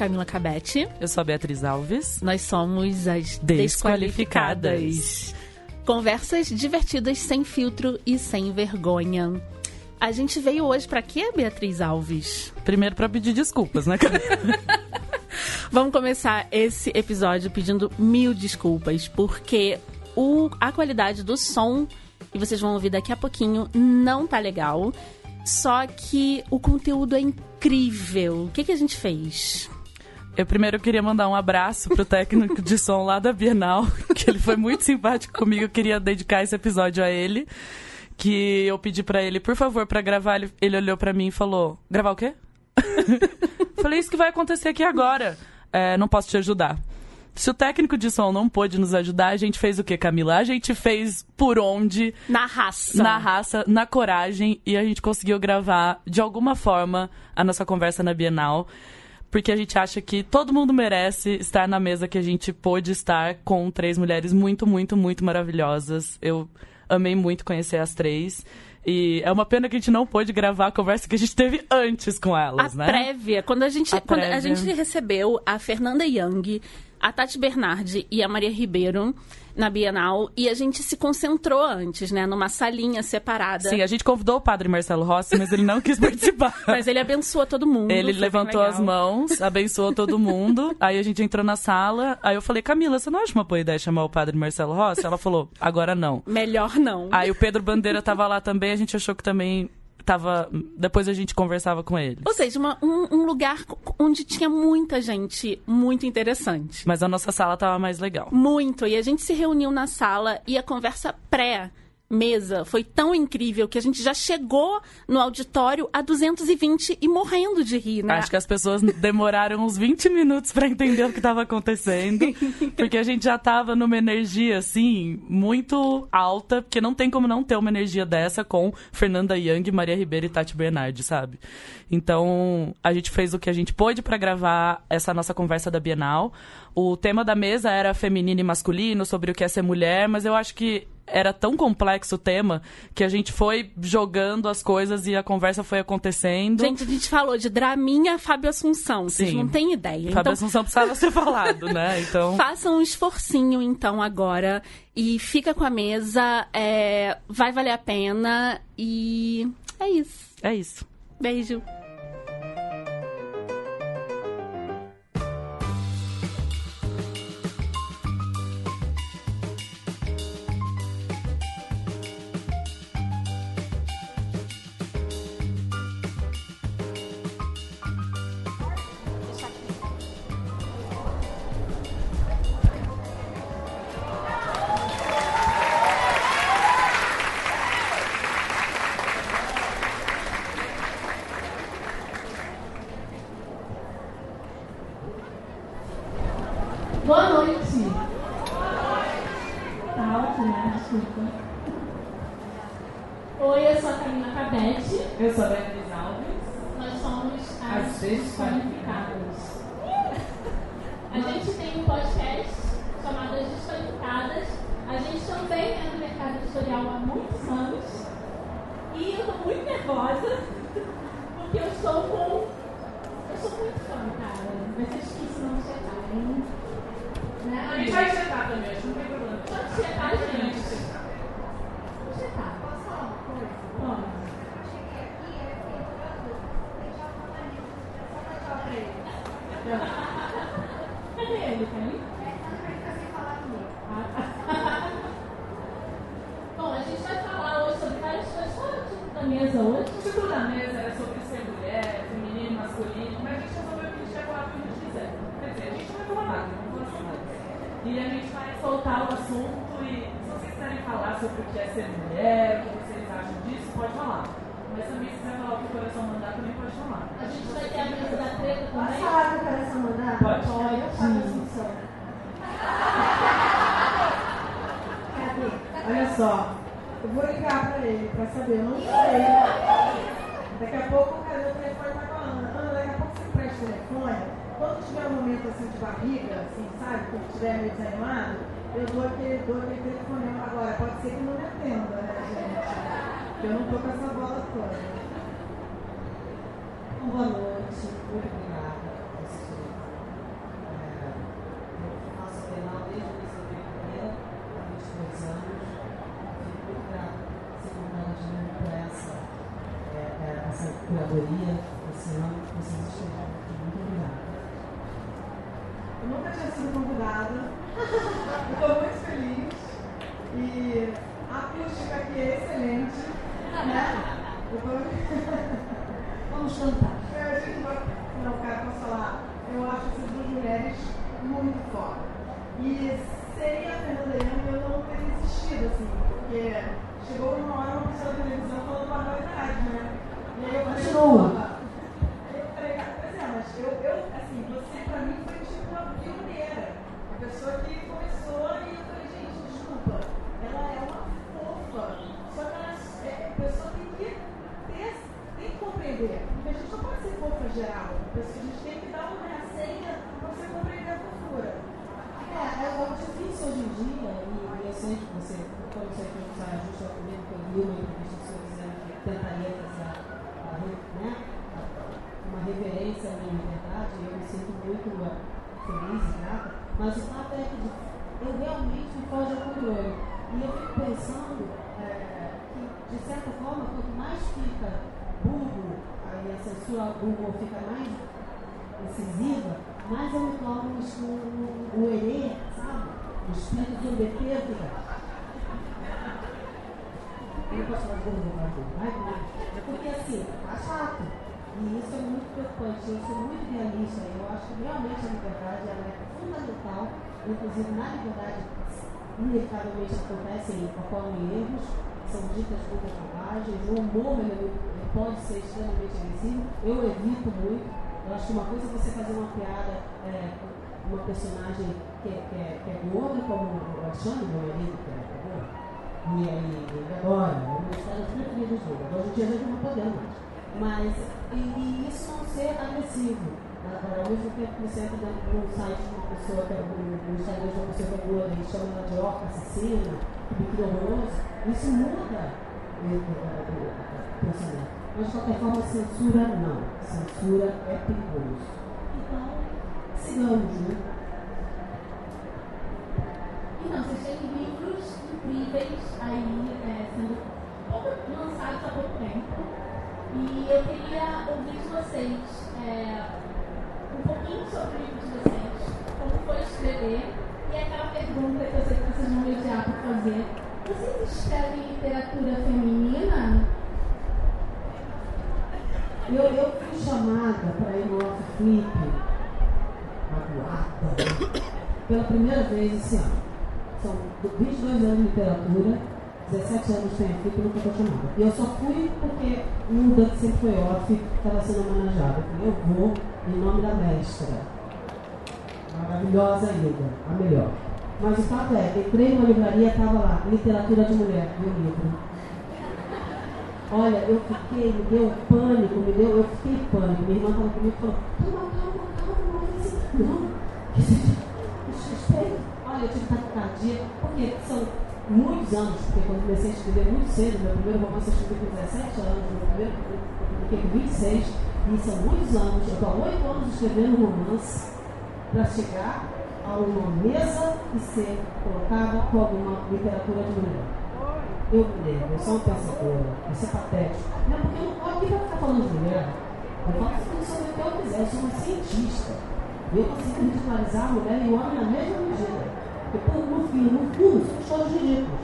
Camila Cabete. Eu sou a Beatriz Alves. Nós somos as Desqualificadas. Desqualificadas. Conversas divertidas, sem filtro e sem vergonha. A gente veio hoje para quê, Beatriz Alves? Primeiro para pedir desculpas, né? Vamos começar esse episódio pedindo mil desculpas, porque o, a qualidade do som, e vocês vão ouvir daqui a pouquinho, não tá legal. Só que o conteúdo é incrível. O que, que a gente fez? Eu primeiro queria mandar um abraço pro técnico de som lá da Bienal, que ele foi muito simpático comigo. Eu queria dedicar esse episódio a ele. Que eu pedi para ele, por favor, para gravar. Ele, ele olhou para mim e falou: Gravar o quê? Falei: Isso que vai acontecer aqui agora. É, não posso te ajudar. Se o técnico de som não pôde nos ajudar, a gente fez o quê, Camila? A gente fez por onde? Na raça. Na raça, na coragem, e a gente conseguiu gravar, de alguma forma, a nossa conversa na Bienal. Porque a gente acha que todo mundo merece estar na mesa que a gente pôde estar com três mulheres muito, muito, muito maravilhosas. Eu amei muito conhecer as três. E é uma pena que a gente não pôde gravar a conversa que a gente teve antes com elas, a né? prévia. Quando a gente, A quando a prévia. gente recebeu a Fernanda Young, a Tati Bernardi e a Maria Ribeiro na Bienal, e a gente se concentrou antes, né? Numa salinha separada. Sim, a gente convidou o padre Marcelo Rossi, mas ele não quis participar. Mas ele abençoa todo mundo. Ele levantou as mãos, abençoou todo mundo. Aí a gente entrou na sala. Aí eu falei, Camila, você não acha uma boa ideia chamar o padre Marcelo Rossi? Ela falou, agora não. Melhor não. Aí o Pedro Bandeira tava lá também, a gente achou que também tava. Depois a gente conversava com ele. Ou seja, uma- um, um lugar onde tinha muita gente muito interessante. Mas a nossa sala tava mais legal. Muito. E a gente se reuniu na sala e a conversa pré. Mesa foi tão incrível que a gente já chegou no auditório a 220 e morrendo de rir, né? Acho que as pessoas demoraram uns 20 minutos pra entender o que tava acontecendo. Porque a gente já tava numa energia, assim, muito alta. Porque não tem como não ter uma energia dessa com Fernanda Young, Maria Ribeiro e Tati Bernardi, sabe? Então, a gente fez o que a gente pôde pra gravar essa nossa conversa da Bienal. O tema da mesa era feminino e masculino, sobre o que é ser mulher, mas eu acho que era tão complexo o tema que a gente foi jogando as coisas e a conversa foi acontecendo. Gente, a gente falou de Draminha Fábio Assunção. Vocês Sim. não têm ideia. Fábio então, Assunção precisava ser falado, né? Então, façam um esforcinho, então, agora. E fica com a mesa. é, vai valer a pena. E é isso. é isso. Beijo. Mas também se quiser falar o que o coração mandar, também pode falar. A gente vai ter a mesa da treta Posso também. falar que eu quero essa mandar? Pode. Pode. Fábio Assunção. Cadê? Olha só, eu vou ligar pra ele pra saber, eu não sei. Daqui a pouco o cara do telefone tá falando, Ana, daqui a pouco você presta o telefone. Quando tiver um momento assim de barriga, assim, sabe? Quando estiver meio desanimado, eu dou aquele, dou aquele telefonema agora. Pode ser que não me atenda, né, gente? Eu não tô com essa bola toda. Então, boa noite. Muito obrigada por assistir. É, eu faço penal desde que eu sou pequena, há 22 anos. Fico muito grata, segurando de mim por essa, é, é, essa curadoria, esse ano que vocês estiveram aqui. Muito obrigada. Eu nunca tinha sido convidada. Estou muito feliz. E ah, a acústica aqui é excelente. Né? Eu. Vamos cantar. É, a gente vai... Não, cara, posso falar? Eu acho essas duas mulheres muito foda. E sem a Fernanda Lema eu não teria existido, assim, porque chegou uma hora uma pessoa da televisão falando barbaridade, né? E aí eu falei, Continua. eu falei, cara, pois é, mas eu, eu, assim, você pra mim foi tipo uma pioneira. A pessoa que começou e eu falei, gente, desculpa, ela é uma fofa. Só que ela, é, a pessoa tem que ter, tem que compreender. Porque a gente não pode ser fofa geral. A pessoa- A gente tem que dar uma senha pra você compreender a fofura. É, é algo difícil hoje em dia, e eu sei que você, quando você fez essa justa comigo, que eu vi uma entrevista sua dizendo que tentaria fazer a, a, re- né, uma reverência à minha liberdade, e eu me sinto muito uh, feliz e grata, mas o fato é que eu realmente me foge ao controle. E eu fico pensando é, que, de certa forma, quanto mais fica burro, aí a censura ao Google fica mais incisiva, mais eu me torno um, um, um herê, sabe? O espírito zombeteiro fica. Eu não posso falar burro, vai, vai, vai. É porque assim, tá chato. E isso é muito preocupante, eu sou muito realista. Eu acho que realmente a liberdade ela é fundamental, inclusive na liberdade, inevitavelmente acontecem, ocorrem erros, são ditas muitas bobagens, o humor ele, é pode ser extremamente agressivo, eu evito muito. Eu acho que uma coisa é você fazer uma piada é, uma personagem que, é- que, é, que é gorda, como o Alexandre, meu marido, que é gordo. E aí, ele adora, é uma das caras hoje em dia, a gente não podemos mais. Mas, e, e isso não ser agressivo. Agora, ao mesmo tempo que você entra dentro de um site de uma pessoa que é no Instagram de uma pessoa que é gorda e chama ela de orca assassina, biquíni horroroso, isso muda o o- o- o pensamento. Mas, de qualquer forma, censura não. Censura é perigoso. Então, sigamos, né? Então, vocês têm livros incríveis aí é, sendo lançados há pouco tempo. E eu queria ouvir de vocês é, um pouquinho sobre o livro de vocês, como foi escrever, e aquela pergunta que eu sei que vocês vão mediar para fazer. Vocês escrevem literatura feminina? Eu, eu fui chamada para ir no Flip, magoada, pela primeira vez esse ano. São 22 anos de literatura, 17 anos tem Flip e nunca chamada. E eu só fui porque um que sempre foi off, estava sendo homenageado. Eu vou em nome da mestra. Maravilhosa Ilda, a melhor. Mas o fato é, entrei numa livraria, estava lá, literatura de mulher, meu livro. Olha, eu fiquei, me deu pânico, me deu, eu fiquei pânico. Minha irmã falou comigo e falou, calma, calma, calma, não faz isso. Não, que seja, espere. Olha, eu tive taquicardia, porque são muitos anos, porque quando comecei a escrever muito cedo, meu primeiro romance eu escrevi com 17 anos, meu primeiro eu publiquei com 26, e são muitos anos, eu estou há 8 anos escrevendo romance para chegar a uma mesa e ser colocada com alguma literatura de mulher. Eu lembro, eu sou uma pensadora, isso é patético. Não, porque eu não estou aqui para ficar falando de mulher. Eu falo sobre o que eu quiser, eu sou uma cientista. Eu consigo ridicularizar a mulher e o homem na mesma medida. Por, no fim, no fundo, somos todos ridículos.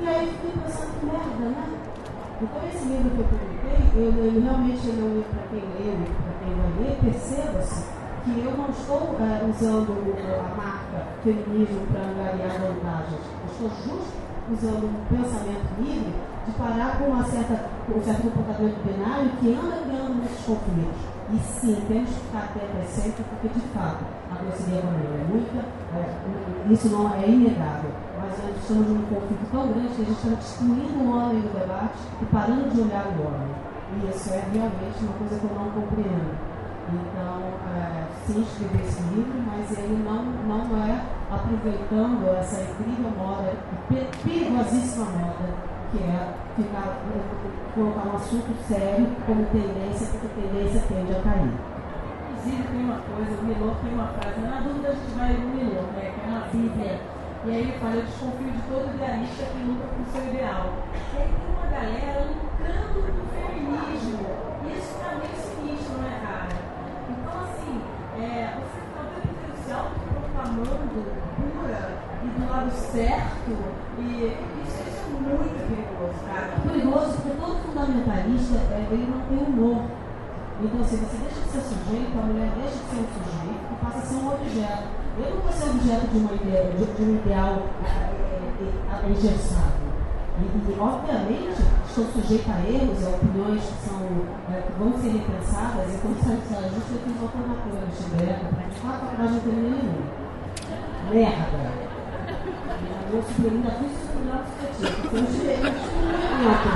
E aí eu fiquei pensando, que merda, né? Então, esse livro que eu publiquei, realmente ele é um livro para quem lê, livro para quem vai ler, perceba-se que eu não estou eh, usando a marca feminismo para angariar vantagens. Eu estou justo usando um pensamento livre de parar com, uma certa, um certo comportamento binário que anda criando muitos conflitos. E sim, temos que ficar atentos sempre, porque de fato a grosseria também é muita, é, isso não é inegável. Mas nós estamos num conflito tão grande que a gente está destruindo o homem do debate e parando de olhar o homem. E isso é realmente uma coisa que eu não compreendo. Então, é, sim, escrevi esse livro, mas ele não, não é aproveitando essa incrível moda, pe- perigosíssima moda, que é ficar, colocar um assunto sério como tendência, porque tendência tende a cair. Inclusive, tem uma coisa, o Milor tem uma frase, na dúvida a gente vai no Milor, né, que é uma bíblia. E aí ele fala, eu desconfio de todo idealista que luta por seu ideal. E aí tem uma galera lucrando com o feminismo. E isso tá meio sinistro, né, cara? Então, assim, é, você tá o tempo inteiro se autoproclamando pura e do lado certo, e é muito perigoso. É perigoso porque todo fundamentalista é, ele não tem humor. Então, assim, você deixa de ser sujeito, a mulher deixa de ser um sujeito e passa a ser um objeto. Eu não vou ser objeto de, uma ideia, de, de um ideal é, é, é, engessado. E, obviamente, estou sujeita a erros a opiniões que, são, é, que vão ser repensadas. E como sabe, a gente eu fiz uma formatura no Chibeca para de quatro faculdades não terminei nenhuma. Merda! Meu superior ainda fui opinião.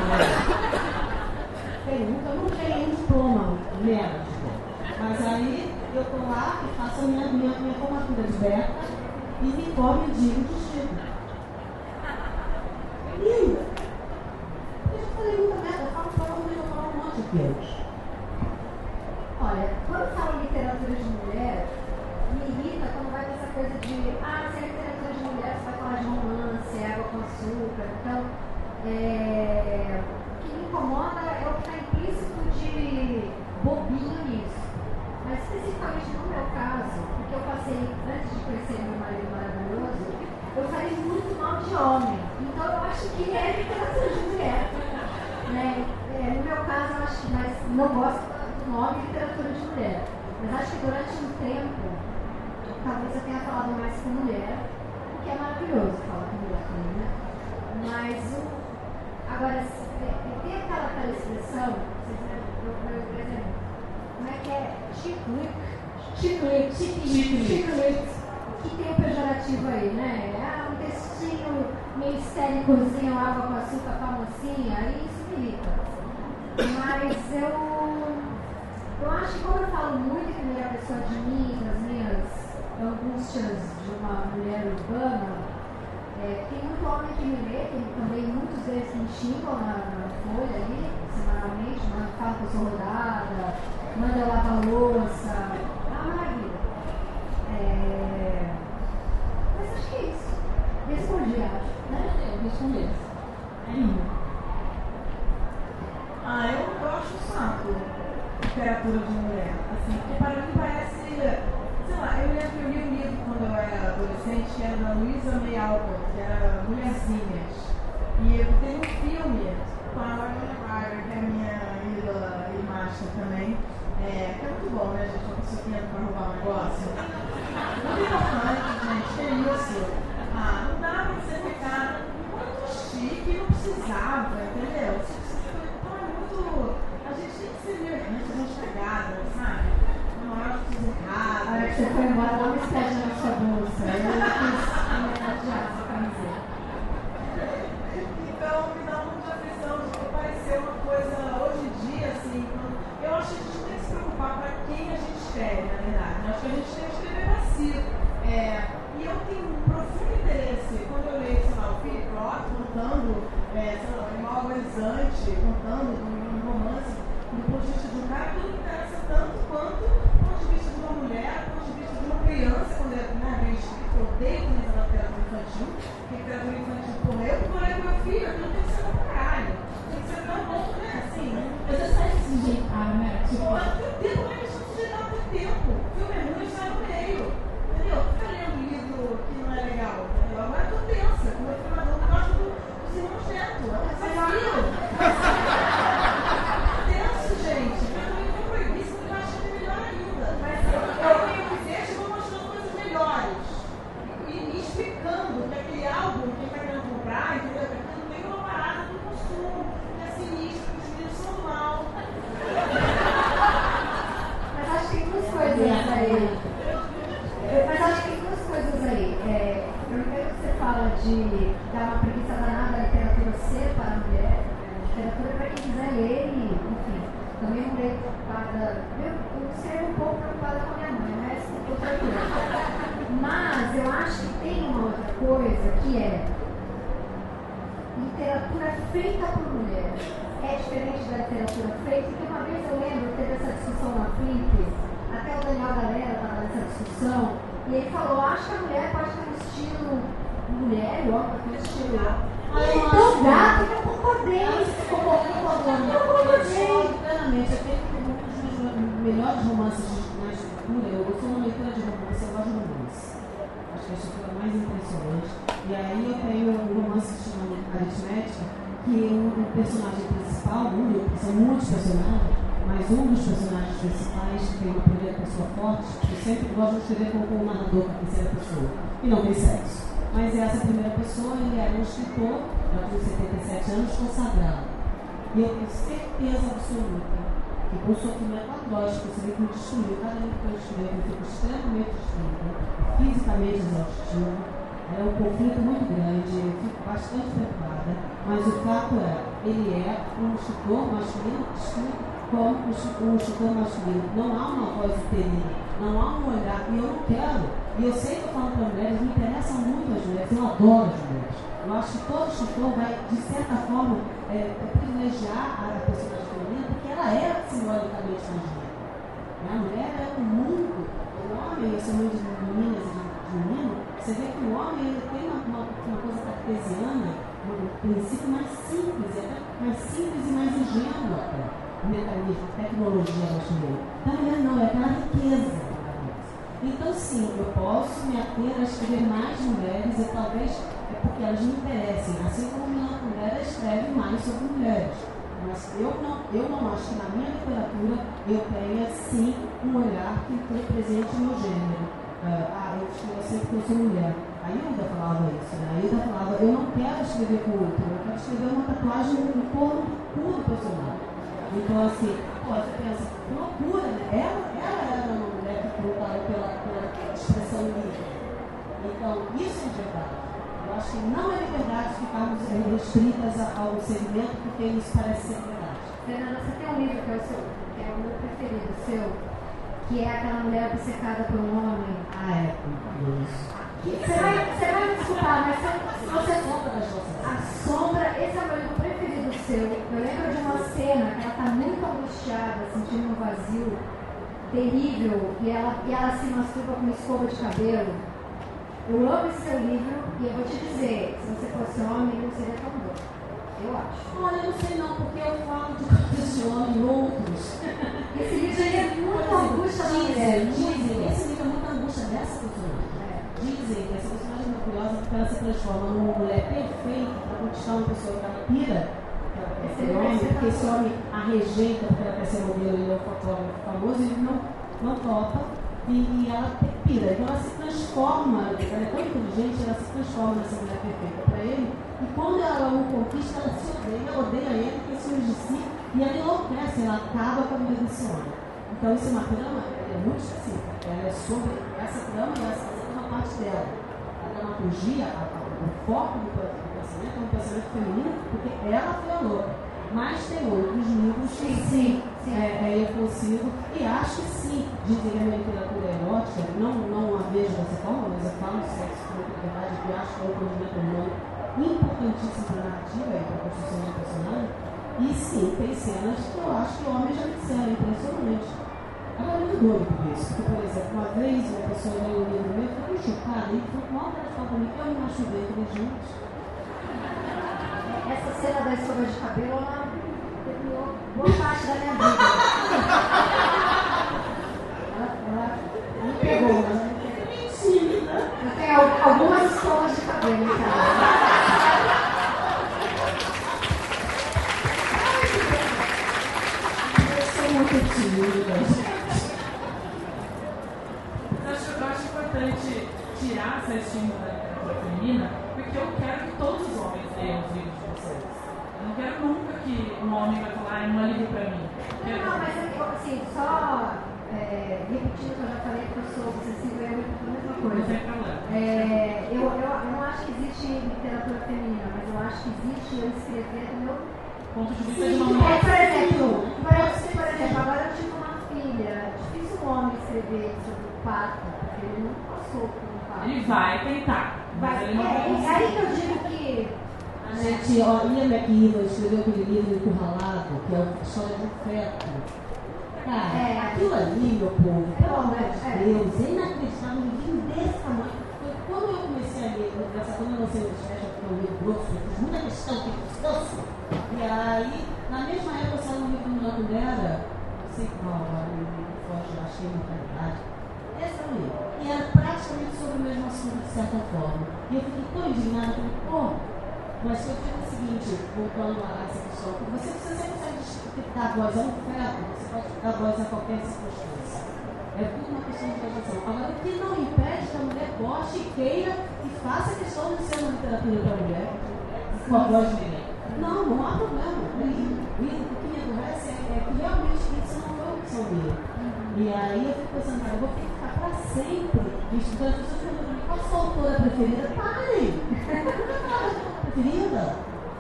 Eu não tenho diploma médico. Mas aí eu estou lá e faço a minha, minha, minha formatura de beta e me cobre de estudo. Linda! Eu já falei muita merda, eu falo mas eu falo um monte de Deus. Olha, quando falo literatura de mulher, me irrita quando vai essa coisa de ah, se é literatura de mulher, você vai falar de romance, com açúcar. Então, é, o que me incomoda é o que está implícito de bobinho nisso. Mas especificamente no meu caso, porque eu passei, antes de conhecer meu marido maravilhoso, eu falei muito mal de homem. Então eu acho que é literatura de mulher. Né? É, no meu caso, eu acho que mas não gosto do nome literatura de mulher. Mas acho que durante um tempo, talvez eu tenha falado mais com mulher, o que é maravilhoso falar com mulher também, né? Mas o, agora, tem aquela, aquela expressão, por exemplo, como é que é? Chiclete. Chiclete. Chiclete. Que tem o pejorativo aí, né? Ah, um intestino meio estéricozinho, água com açúcar com a mocinha, aí isso me irrita. Mas eu, eu acho que como eu falo muito em primeira pessoa de mim, das minhas angústias de uma mulher urbana, é, tem muito homem que me lê, tem também muitos deles me xingam na, na folha ali, semanalmente, falam que eu sou rodada, manda lavar louça. É uma maravilha. É... Mas acho que é isso. Respondi, acho. Né? Eu respondi. É. Ah, eu, eu acho um saco literatura de mulher. Assim, porque para mim parece. Eu lembro que eu li um livro quando eu era adolescente, que era da Luísa May Alcott, que era Mulherzinhas. E tem um filme com a Lorena Ryder, que é minha ídola e master também. É, que é muito bom, né, gente? Uma pessoa que entra pra roubar um negócio. Muito importante, gente, que isso. Ah, não dá pra você ficar muito chique, não precisava, entendeu? Então é muito. A gente tem que ser meio errante, a gente pegada, sabe? Não A hora que você foi embora, não me esquece na sua bolsa. Eu quis homenagear essa camiseta. Então me dá muita aflição de que uma coisa hoje em dia, assim, eu acho que a gente tem que se preocupar para quem a gente escreve, na verdade. Eu acho que a gente tem que escrever para si. É, e eu tenho um profundo interesse, quando eu leio, sei lá, o Philip Roth contando, é, sei lá, o Mal Agonizante, contando romance do ponto de vista de um cara, tudo me interessa tanto quanto do ponto de vista de uma mulher, do ponto de vista de uma criança, quando é né, bem escrito, eu odeio quando entra na literatura infantil, porque literatura infantil, porra, eu que Então, sim, eu posso me ater a escrever mais mulheres e talvez é porque elas me interessem, assim como minha mulher escreve mais sobre mulheres. Mas eu não, eu não acho que na minha literatura eu tenha, sim, um olhar que represente o meu gênero. Uh, ah, eu escrevo sempre que eu sou mulher. A Hilda falava isso, né? A Hilda falava, eu não quero escrever com outro, eu quero escrever uma tatuagem no corpo do personagem. Então, assim, pô, você pensa, loucura, né? Ela, ela era uma mulher que lutava pela, pela expressão livre. Então, isso é verdade. Eu acho que não é liberdade ficarmos restritas ao segmento, porque isso parece ser verdade. Fernanda, você tem um livro que é o seu, que é o meu preferido, seu, que é aquela mulher obcecada por um homem. Ah, é, isso. Você vai, você vai me desculpar, mas se você. A sombra, esse é o meu livro preferido seu. Eu lembro de uma cena que ela está muito angustiada, sentindo um vazio terrível, e ela, e ela se masturba com uma escova de cabelo. Eu amo esse seu livro e eu vou te dizer, se você fosse homem, não seria tão bom. Eu acho. Olha, eu não sei não, porque eu falo de coisas de homem outros. Esse livro é muito angústia da mulher. Dizem, esse livro é muito angústia dessa pessoa dizem que essa personagem é maravilhosa porque ela se transforma numa mulher perfeita para conquistar uma pessoa que ela pira, esse homem, porque esse homem a rejeita porque ela quer ser modelo, ele é um fotógrafo famoso, ele não, não topa e, e ela pira. Então ela se transforma, ela é tão inteligente, ela se transforma nessa mulher perfeita para ele. E quando ela o conquista, ela se odeia, odeia ele, porque se de si, e ela enlouquece, ela acaba com a vida desse homem. Então isso é uma trama, é muito específica. Ela é sobre essa trama, essa parte dela. A dramaturgia, o foco do, é pensamento feminino, porque ela foi a louca. Mas tem outros livros que sim, sim. É, é, eu consigo, e acho que sim, dizem que a literatura é erótica, não, não a vejo dessa forma, mas eu falo de sexo com verdade, que acho que é um condimento humano importantíssimo para a narrativa e para a construção de personagem. E sim, tem cenas que eu acho que o homem já disseram, impressionante. Agora, é muito doido por isso, porque, por exemplo, uma vez uma pessoa leu um livro meu, ficou chocada, e falou, mal para comigo, eu me machuquei, falei, gente. Essa cena da escova de cabelo, ela terminou boa parte da minha vida. ela, ela me pegou, pegou. Mentira! Eu tenho algumas escovas de cabelo em casa. muito tímida. importante tirar essa estima da literatura feminina, porque eu quero que todos os homens leiam os livros de vocês. Eu não quero nunca que um homem vai falar, ah, não é livro pra mim. Não, não, mas assim, só é, repetindo o que eu já falei, que eu sou obsessiva e eu repito a mesma coisa. É, eu, eu, eu não acho que existe literatura feminina, mas eu acho que existe eu escrever do meu ponto de vista Sim, de uma mulher. É, por exemplo, exemplo, por exemplo, agora eu tive uma filha, é difícil um homem escrever sobre o pato ele não passou por um fato. Ele vai tentar. Vai, ele não é, é aí que eu digo que. A gente, ó, Ian McEwan escreveu aquele livro Encurralado, que é a história de um feto. Cara, é, aquilo ali, meu povo, pelo amor de é. Deus, é inacreditável, um livro desse tamanho. Quando eu comecei a ler, nessa, quando eu lancei o Special, que é um livro grosso, eu fiz muita questão, que descanso. E aí, na mesma época, saiu um livro da Mulher, não sei qual, agora, me foge, acho que é mortalidade. Esse é livro. E era praticamente sobre o mesmo assunto, de certa forma. E eu fiquei tão indignada, eu falei, pô, mas eu digo o seguinte, voltando a essa questão, que você, você sempre consegue dar voz a um feto, você pode dar voz a qualquer circunstância. É tudo uma questão de legislação. Agora, o que não impede que a mulher goste e queira e faça questão de ser uma literatura para a mulher, com a voz de mulher. Não, não há problema. O que me aborrece é, é que realmente isso não foi opção dele. E aí eu fico pensando, cara, eu vou ter que ficar para sempre estudando. As pessoas perguntam qual a sua autora preferida? Parem! Preferida?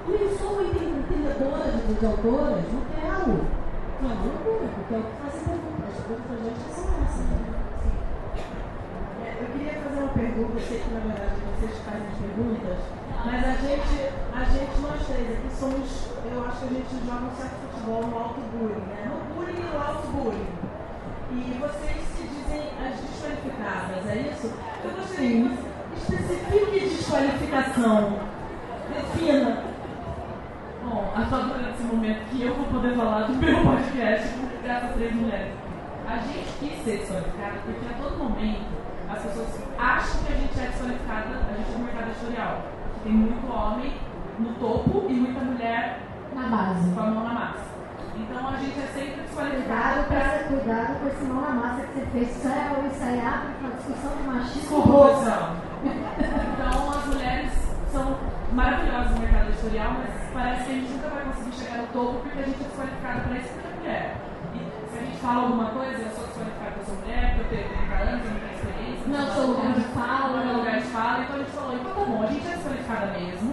Eu sou uma entendedora de, de autoras, não quero. Não é loucura, porque é o que fazem perguntas. As perguntas gente Eu queria fazer uma pergunta, eu sei que na verdade vocês fazem as perguntas, mas a gente, a gente, nós três aqui somos, eu acho que a gente joga um certo futebol no alto bullying, né? No bullying e no alto bullying. E vocês se dizem as desqualificadas, é isso? Eu gostaria que você especifique desqualificação. Defina. Bom, a só nesse momento que eu vou poder falar do meu podcast graças a três mulheres. A gente quis ser desqualificada porque a todo momento as pessoas acham que a gente é desqualificada, a gente é no mercado editorial. Tem muito homem no topo e muita mulher Na base. com a mão na massa. Então a gente é sempre desqualificada Cuidado pra cuidado com esse mão na massa que você fez. Isso é, isso aí abre uma discussão de machismo. corrupção. Então as mulheres são maravilhosas no mercado editorial, mas parece que a gente nunca vai conseguir chegar no topo porque a gente é desqualificada para isso porque é mulher. Fala alguma coisa, eu sou desqualificada porque eu sou mulher, porque eu tenho 30 anos, eu não tenho experiência. Não é o seu lugar de fala. Não é lugar de fala, então a gente falou, então tá bom, a gente é desqualificada mesmo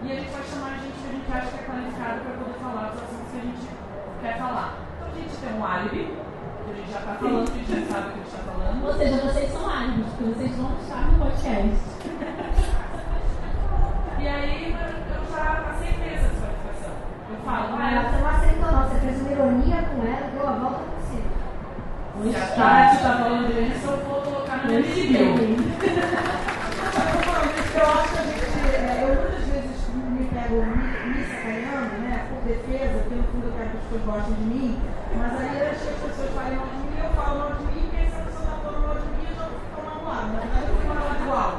e a gente vai chamar a gente que a gente acha que é qualificada para poder falar dos assuntos que a gente quer falar. Então a gente tem um álibi, que a gente já tá falando, que a gente já sabe o que a gente tá falando. Ou seja, vocês são árbitros, porque vocês vão estar no podcast. E aí eu já aceitei essa desqualificação. Eu falo, ah, você não aceitou, não. Você fez uma ironia com ela, deu a volta por cima. se a Tati tá falando disso, eu vou colocar no meu. Eu acho que a gente, é, eu muitas vezes me pego me, me sacaneando, né, por defesa, porque no fundo eu quero que as pessoas gostem de mim, mas aí eu acho que as pessoas falem mal de mim, eu falo mal de mim, porque se a pessoa tá falando mal de mim, eu já fico magoado. Na verdade, eu fico magoado igual.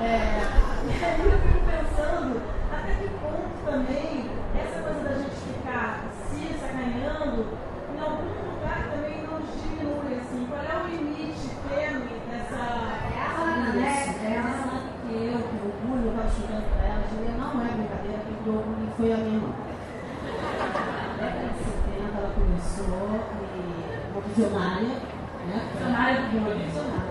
É, e aí eu fico pensando até que ponto também essa coisa da gente ficar se sacaneando, em algum lugar também nos diminui, assim, qual é o limite tênue dessa. É a Ana, né? É a Ela Ana. sabe que eu, que o orgulho, eu estava estudando para ela, Julia não é brincadeira, quem criou o orgulho foi a minha. Na década de 70 ela começou e uma visionária, né? Visionária do bullying. Visionária.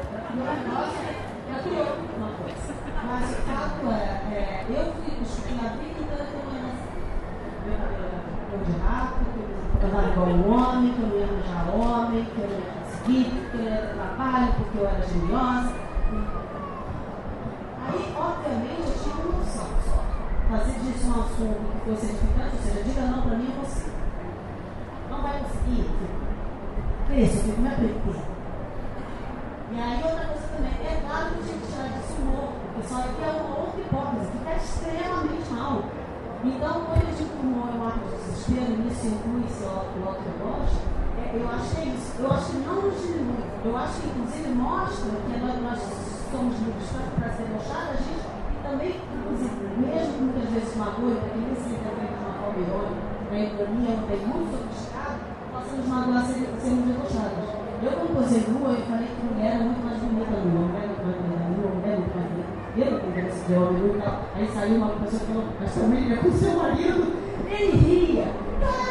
Ela criou um uma coisa. Mas o fato é, é eu fui estudar a vida inteira que eu não ia nascer. Meu cabelo era de rato, que eu andava igual um homem, que eu não ia arranjar homem, que eu não ia conseguir, que eu não ia ter trabalho, porque eu era geniosa. Aí, obviamente, eu tinha uma só. Fazer disso um assunto que fosse edificante, ou seja, diga não para mim, eu consigo. Não vai conseguir. Cresça, eu fico me aprender. E aí, outra coisa também, é claro que a gente tirar disso humor, porque só aqui é uma outra hipótese, que está extremamente mal. Então, quando eu digo que o humor é um ato de desespero, e isso inclui esse outro, o deboche, é, eu acho que é isso. Eu acho que não nos diminui. Eu acho que, inclusive, mostra que nós, nós somos livres para ser debochadas, a gente, também, mesmo que muitas vezes magoe, para quem se interpreta de uma forma irônica, ironia é um bem muito sofisticado, nós magoar ser, sermos debochadas. Eu, quando posei nua, eu falei que mulher é muito mais bonita nua, mulher muito mais bonita nua, mulher muito mais bonita. Eu não tenho interesse de homem nu e tal. Aí saiu uma pessoa que falou, mas também é com seu marido. Ele ria. Essa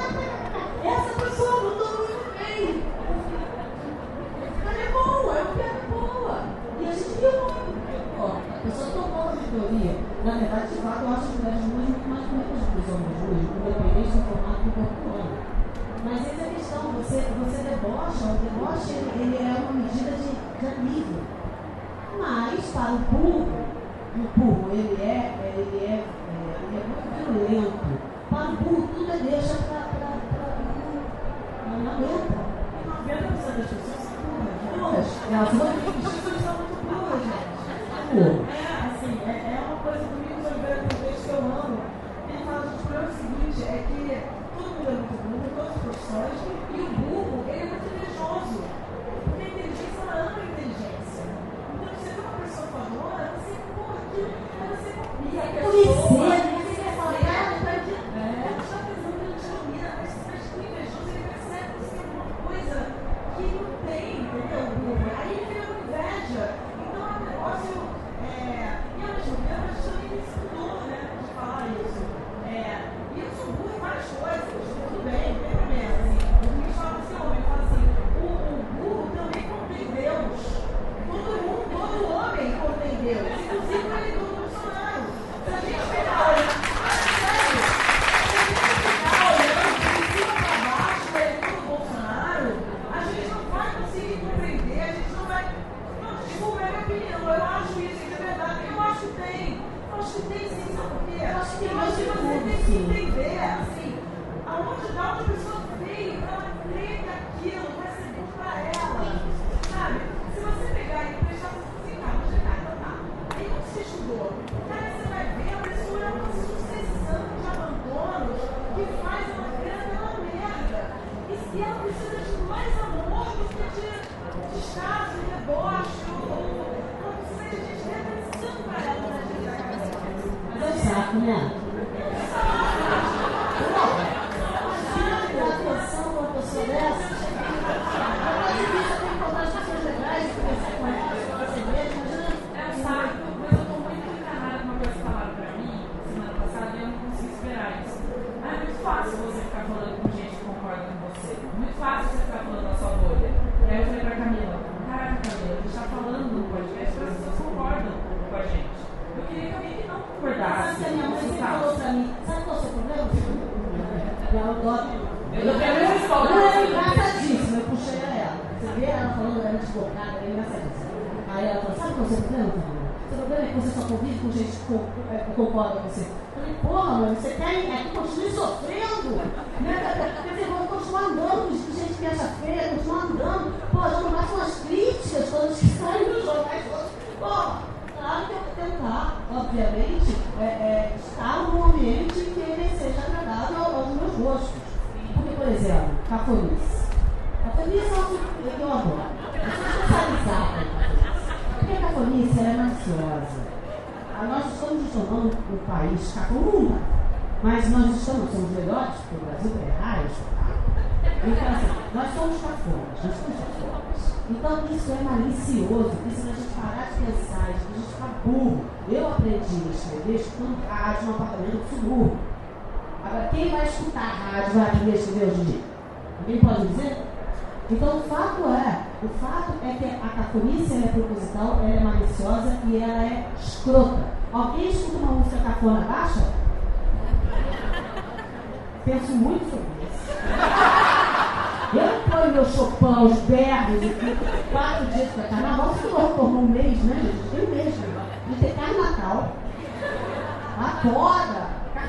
nada para.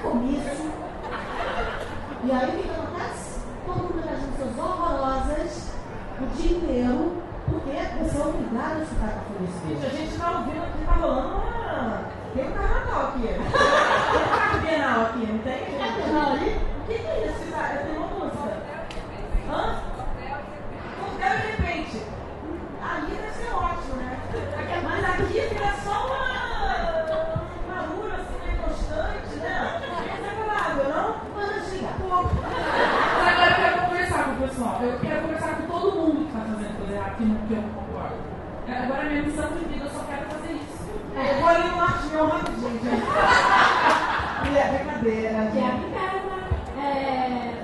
E aí ficam as pessoas horrorosas o dia inteiro, porque você é obrigado a escutar cafonices. Gente, a gente está ouvindo aqui, está rolando uma... Tem um carnaval aqui. Tem um carnaval aqui, não tem? O que, que é isso? agora minha missão de vida, eu só quero fazer isso. É, eu vou ali no arte meu rapidinho, gente. E é brincadeira. E é brincadeira. É,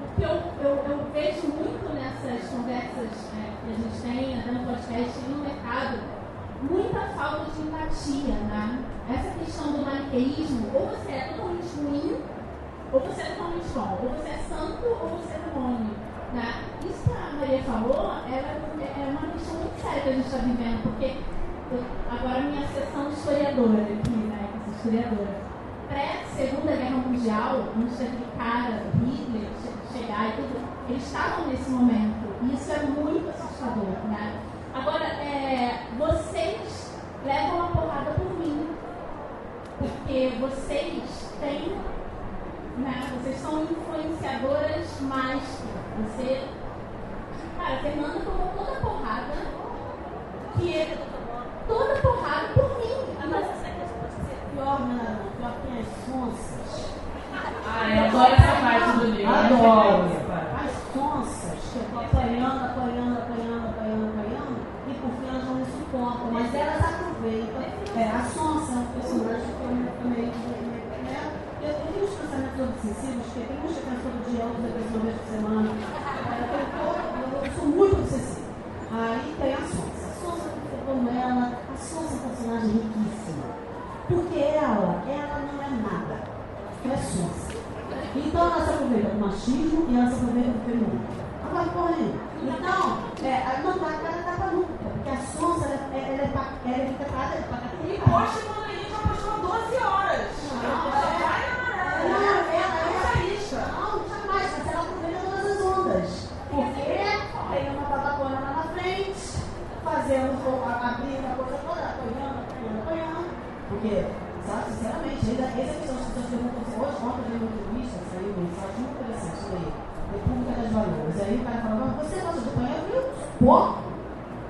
o que eu, eu, eu vejo muito nessas conversas né, que a gente tem até no podcast e no mercado, muita falta de empatia, né? Essa questão do maniqueísmo, ou você é totalmente ruim, ou você é totalmente bom, ou você é santo, ou você é demônio. Né? Isso que a Maria falou é uma questão muito séria que a gente está vivendo, porque eu, agora minha sessão historiadora aqui, né? Que historiadora. Pré-Segunda Guerra Mundial, onde teve cara, Hitler, chegar e tudo, eles estavam nesse momento. E isso é muito assustador, né? Agora, é, vocês levam uma porrada por mim, porque vocês têm, né? Vocês são influenciadoras mais você. Cara, a Fernanda tomou toda a porrada. Que é toda a porrada por mim. Pior, né? Pior que as sonsas. Ah, eu adoro essa parte do livro. Adoro. Essa. As sonsas que eu tô apanhando, apanhando, apanhando, apanhando, apanhando, e por fim elas não me suportam, mas elas aproveitam. É, a sonsa é um personagem que eu me- também. Né? Eu eu tenho uns pensamentos obsessivos, que tem eu penso todo dia, eu penso uma vez por semana. Eu, sou muito obsessiva. Aí tem a sonsa. A sonsa, como ela, a sonsa é um personagem riquíssimo. Porque ela, ela não é nada. É sonsa. Então ela se aproveita do machismo e ela se aproveita do feminino. Porra nenhuma. Então, é, a- cara tapa nunca, porque a sonsa é- é pa- ela é interpretada de E pacateria. poxa, quando a gente já postou 12 horas. Não, Só é- vai Não, na ela, ela, Essa ela, lista. não, jamais, mas ela aproveita todas as ondas. Porque tem uma babacona lá na frente, fazendo o- a, abrindo a coisa toda, apanhando, apanhando, apanhando. Porque, sabe, sinceramente, ainda essa questão as pessoas perguntam assim, hoje ontem eu vi uma entrevista, saiu um site muito interessante, isso aí, República das Valores. Aí o cara fala, mas você gosta de apanhar? Eu falei, eu suporto.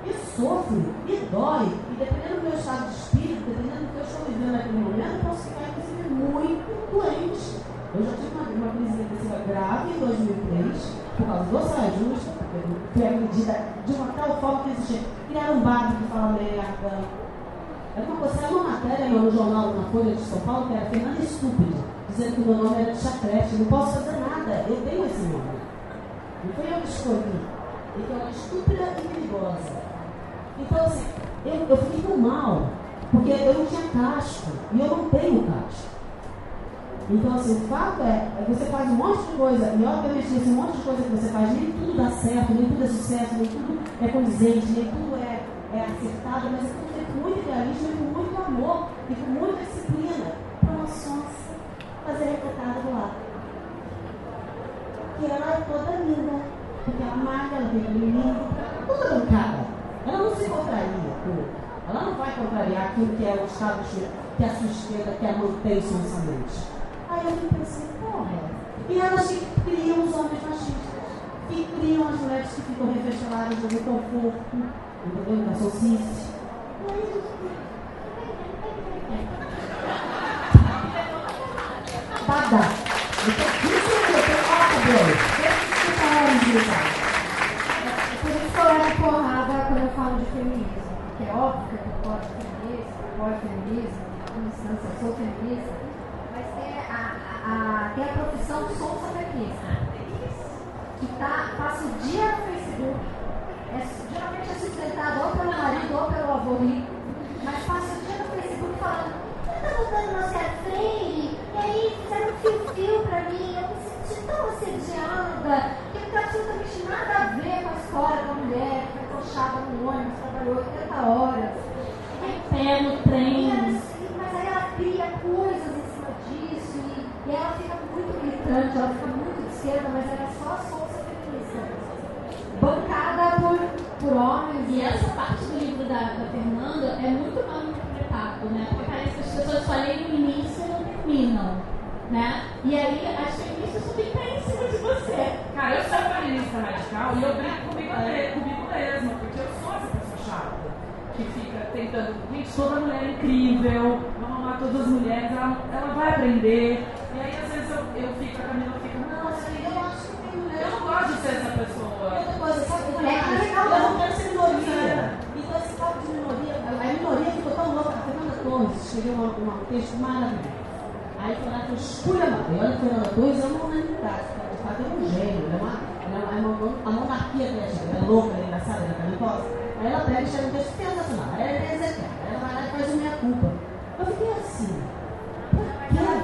E sofro, e dói. E dependendo do meu estado de espírito, dependendo do que eu estou vivendo naquele momento, eu posso ficar, inclusive, muito doente. Eu já tive uma, uma crise depressiva grave em 2003, saia justa, porque fui agredida de uma tal forma que existia. Criaram um bar que fala merda. Era uma coisa, era uma matéria no jornal, na Folha de São Paulo, que era Fernanda Estúpida, dizendo que o meu nome era de chacrete. Não posso fazer nada, eu tenho esse nome. Não foi eu que escolhi. Então, é estúpida e perigosa. Então, assim, eu, eu fiquei mal, porque eu não tinha casco, e eu não tenho casco. Então, assim, o fato é, é que você faz um monte de coisa, e obviamente esse monte de coisa que você faz, nem tudo dá certo, nem tudo é sucesso, nem tudo é condizente, nem tudo é, é acertado, mas é tudo feito com muito idealismo com muito amor e com muita disciplina para uma sonsa fazer retratada do lado. Que ela é toda linda, porque ela malha, ela tem lindo, toda bancada. Ela não se contraria, ela não vai contrariar aquilo que é o estado que a sua esquerda quer manter sonsamente. Aí eu fiquei pensando, porra. E elas que criam os homens machistas, que criam as mulheres que ficam refesteladas no conforto, entendeu? Da. E aí, gente, Bada. Isso eu eu de Por isso que eu levo porrada quando eu falo de feminismo. Porque é óbvio que eu com feminismo, concordo com feminismo, com instância, eu sou feminista, a, tem a profissão sonsa feminista. Que tá, passa o dia no Facebook, é, geralmente é sustentado ou pelo marido ou pelo avô rico, mas passa o dia no Facebook falando, eu tô votando no Zé Freire, e aí fizeram fio-fio pra mim, eu me senti tão assediada, que não tem absolutamente nada a ver com a história da mulher que foi coxada no ônibus, trabalhou 80 horas. Em pé no trem. ela- mas aí ela cria coisas em cima disso e, ela fica muito militante, ela fica muito de esquerda, mas ela é só a sonsa feminista. Bancada por, por homens. E essa parte do livro da, da Fernanda é muito mal interpretado, né? Porque parece que as pessoas só leem o início e não terminam, né? E aí as feministas só pé em cima de você. Cara, eu sou feminista radical e eu brigo comigo, comigo mesma, porque eu sou essa pessoa chata. Que fica tentando, gente, toda mulher é incrível, vamos amar todas as mulheres, ela, ela vai aprender. E aí às vezes eu, eu fico, a Camila fica, não, isso aí, Eu acho que tem mulher. eu não gosto de ser essa pessoa. Outra coisa, sabe o que É, mais? legal. Eu não quero ser minoria. Então, esse papo de minoria, a a minoria ficou tão louca. A Fernanda Torres escreveu uma- um texto maravilhoso. Aí foi lá que eu esculhambei. E olha que a Fernanda Torres é uma unanimidade. De fato, é um gênio. Ela é uma, ela é uma, a monarquia criativa. Ela é louca, ela é engraçada, ela é talentosa. Aí ela pega e escreve um texto sensacional. Aí ela é. Aí ela vai lá e faz o minha-culpa. Eu fiquei assim.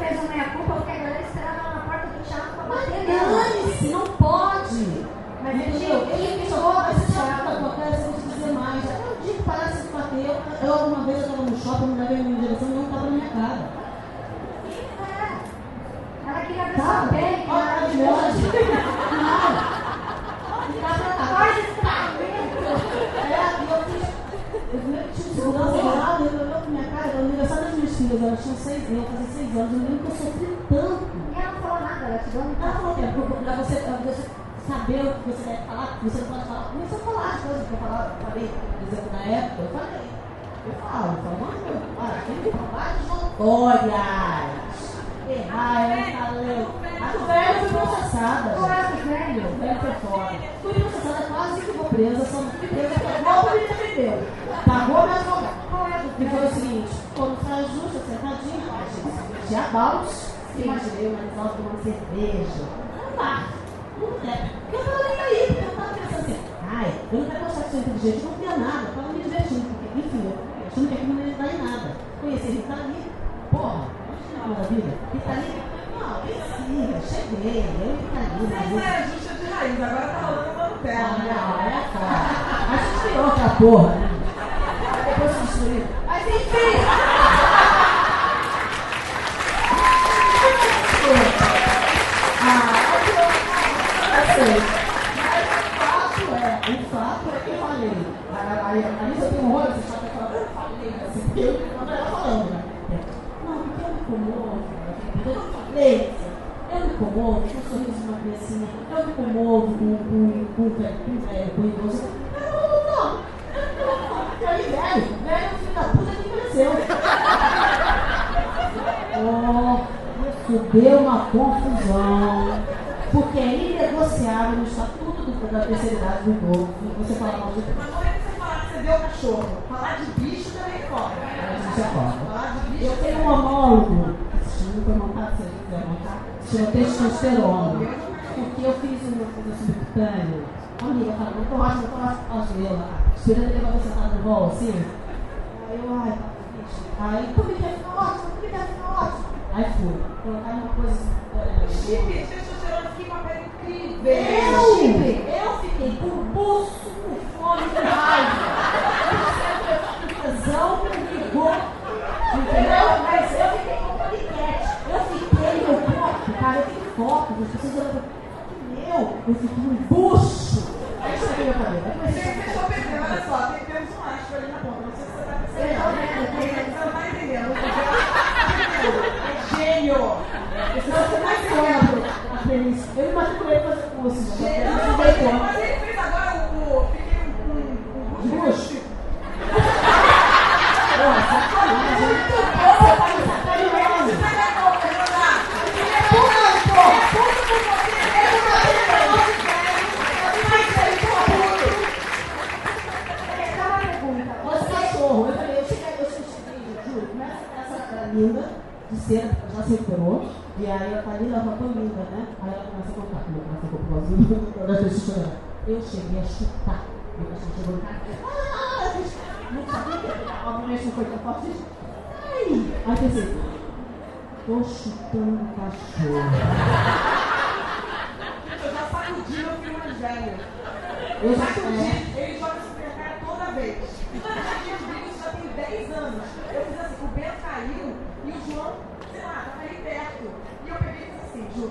Mas ela quê? fez uma meia-culpa porque a galera esperava ela na porta do teatro pra bater Mas nela. dane-se, não pode. Mas Entendeu? ele- Ele ele só ficou vai se chateado. chato na tua cara, você não te dizer mais. Até o dia que parasse de bater, eu, eu alguma vez eu estava no shopping, me levei na minha direção e não estava na minha cara. É. Ela queria ver sua Sabe? pele, que Olha, maravilhosa. Não. Seis, eu ia fazer seis anos, eu lembro que eu sofri tanto. E ela não falou nada, ela te deu um Ela falou que é pra você, pra você saber o que você deve falar, que você não pode falar. Começou a falar as coisas que eu falava, falei, por exemplo, na época, eu falei. Eu falo, eu falo, mas eu olha, tem que falar de notórias. Errar, eu falei. A eu fui processada. Qual é o velho? O velho foi fora. Fui processada, quase que vou presa, só não fui presa, pagou o que me defendeu. Pagou meu advogado. E foi o seguinte, quando foi justo, sentadinho, a gente tinha baus, imaginei uma alto tomando cerveja. Não dá. Não é. Porque eu tava nem aí, porque eu tava pensando assim, ai, eu não quero mostrar que sou inteligente, eu não queria nada, eu tava me divertindo, porque, enfim, eu achando que aquilo não ia dar em nada. Conheci Rita Lee, porra, não da vida. Rita Lee, não, precisa, cheguei, eu e Rita Lee, Mas é justa de raiz, agora tá rolando uma não, né? não, é claro. A gente criou outra porra, né? Depois se destruiu. Mas enfim! Mas o fato é, o fato é que eu falei. Aí a Lisa tem um rolo, você sabe que eu falei assim, porque eu ela falando, né? Não, porque eu me incomodo. Eu falei, eu me incomodo com o sorriso de uma criancinha, eu me incomodo com com com com com idoso. Eu não, não. Eu aí, velho, velho, filho da puta que cresceu. Oh, deu uma confusão. Porque é inegociável no Estatuto da Terceira Idade do Idoso. Você fala mal de Mas não é você falar que você deu cachorro. Falar de bicho também é. Isso é. Falar de bicho Eu tenho um homólogo, que se chama, foi montado, se você quiser montar, se chama testosterona. Porque eu fiz uma coisa subcutânea. Uma amiga falou, eu tô ótima, eu tô ótima. Eu lá, esperando ele levar sentada no bol, assim. Aí eu, ai, tá. Aí, por que ficar ótimo? Por que ficar ótimo? Aí fui. Colocar uma coisa. Chip, Eu, eu fiquei com pulso, com fome, com raiva. Com tesão, com rigor. Entendeu? Mas eu fiquei com paniquete. Eu fiquei, meu corpo, cara, eu fiquei pessoas olhando pra meu, eu fiquei um bucho. Aí isso aqui meu cabelo. Aí comecei a Deixa eu perceber, olha só, tem, temos um astro ali na ponta. Não sei se você tá percebendo. Você não tá entendendo. É gênio. Esse não foi mais lembro. a playlist. Eu me matriculei pra fazer curso. né? Eu não Mas dei conta. ele fez agora o. o- Fiquei um. um, um Bucho. Porra, sacanagem. Você tá me sacaneando. Só uma pergunta. Você cachorro. Eu falei, eu cheguei, eu cheguei, juro, começa essa era linda, de cera, já se recuperou. E aí a Thalina ela tão linda, né? Aí ela começa a contar ela ficou por causa da testosterona. Eu cheguei a chutar. Meu cachorro chegou em casa. Ah, não sabia que obviamente não foi tão forte. Ai! Aí pensei, tô chutando o cachorro. Eu já sacudi meu filho mais velho. Eu já Sacudi, eu,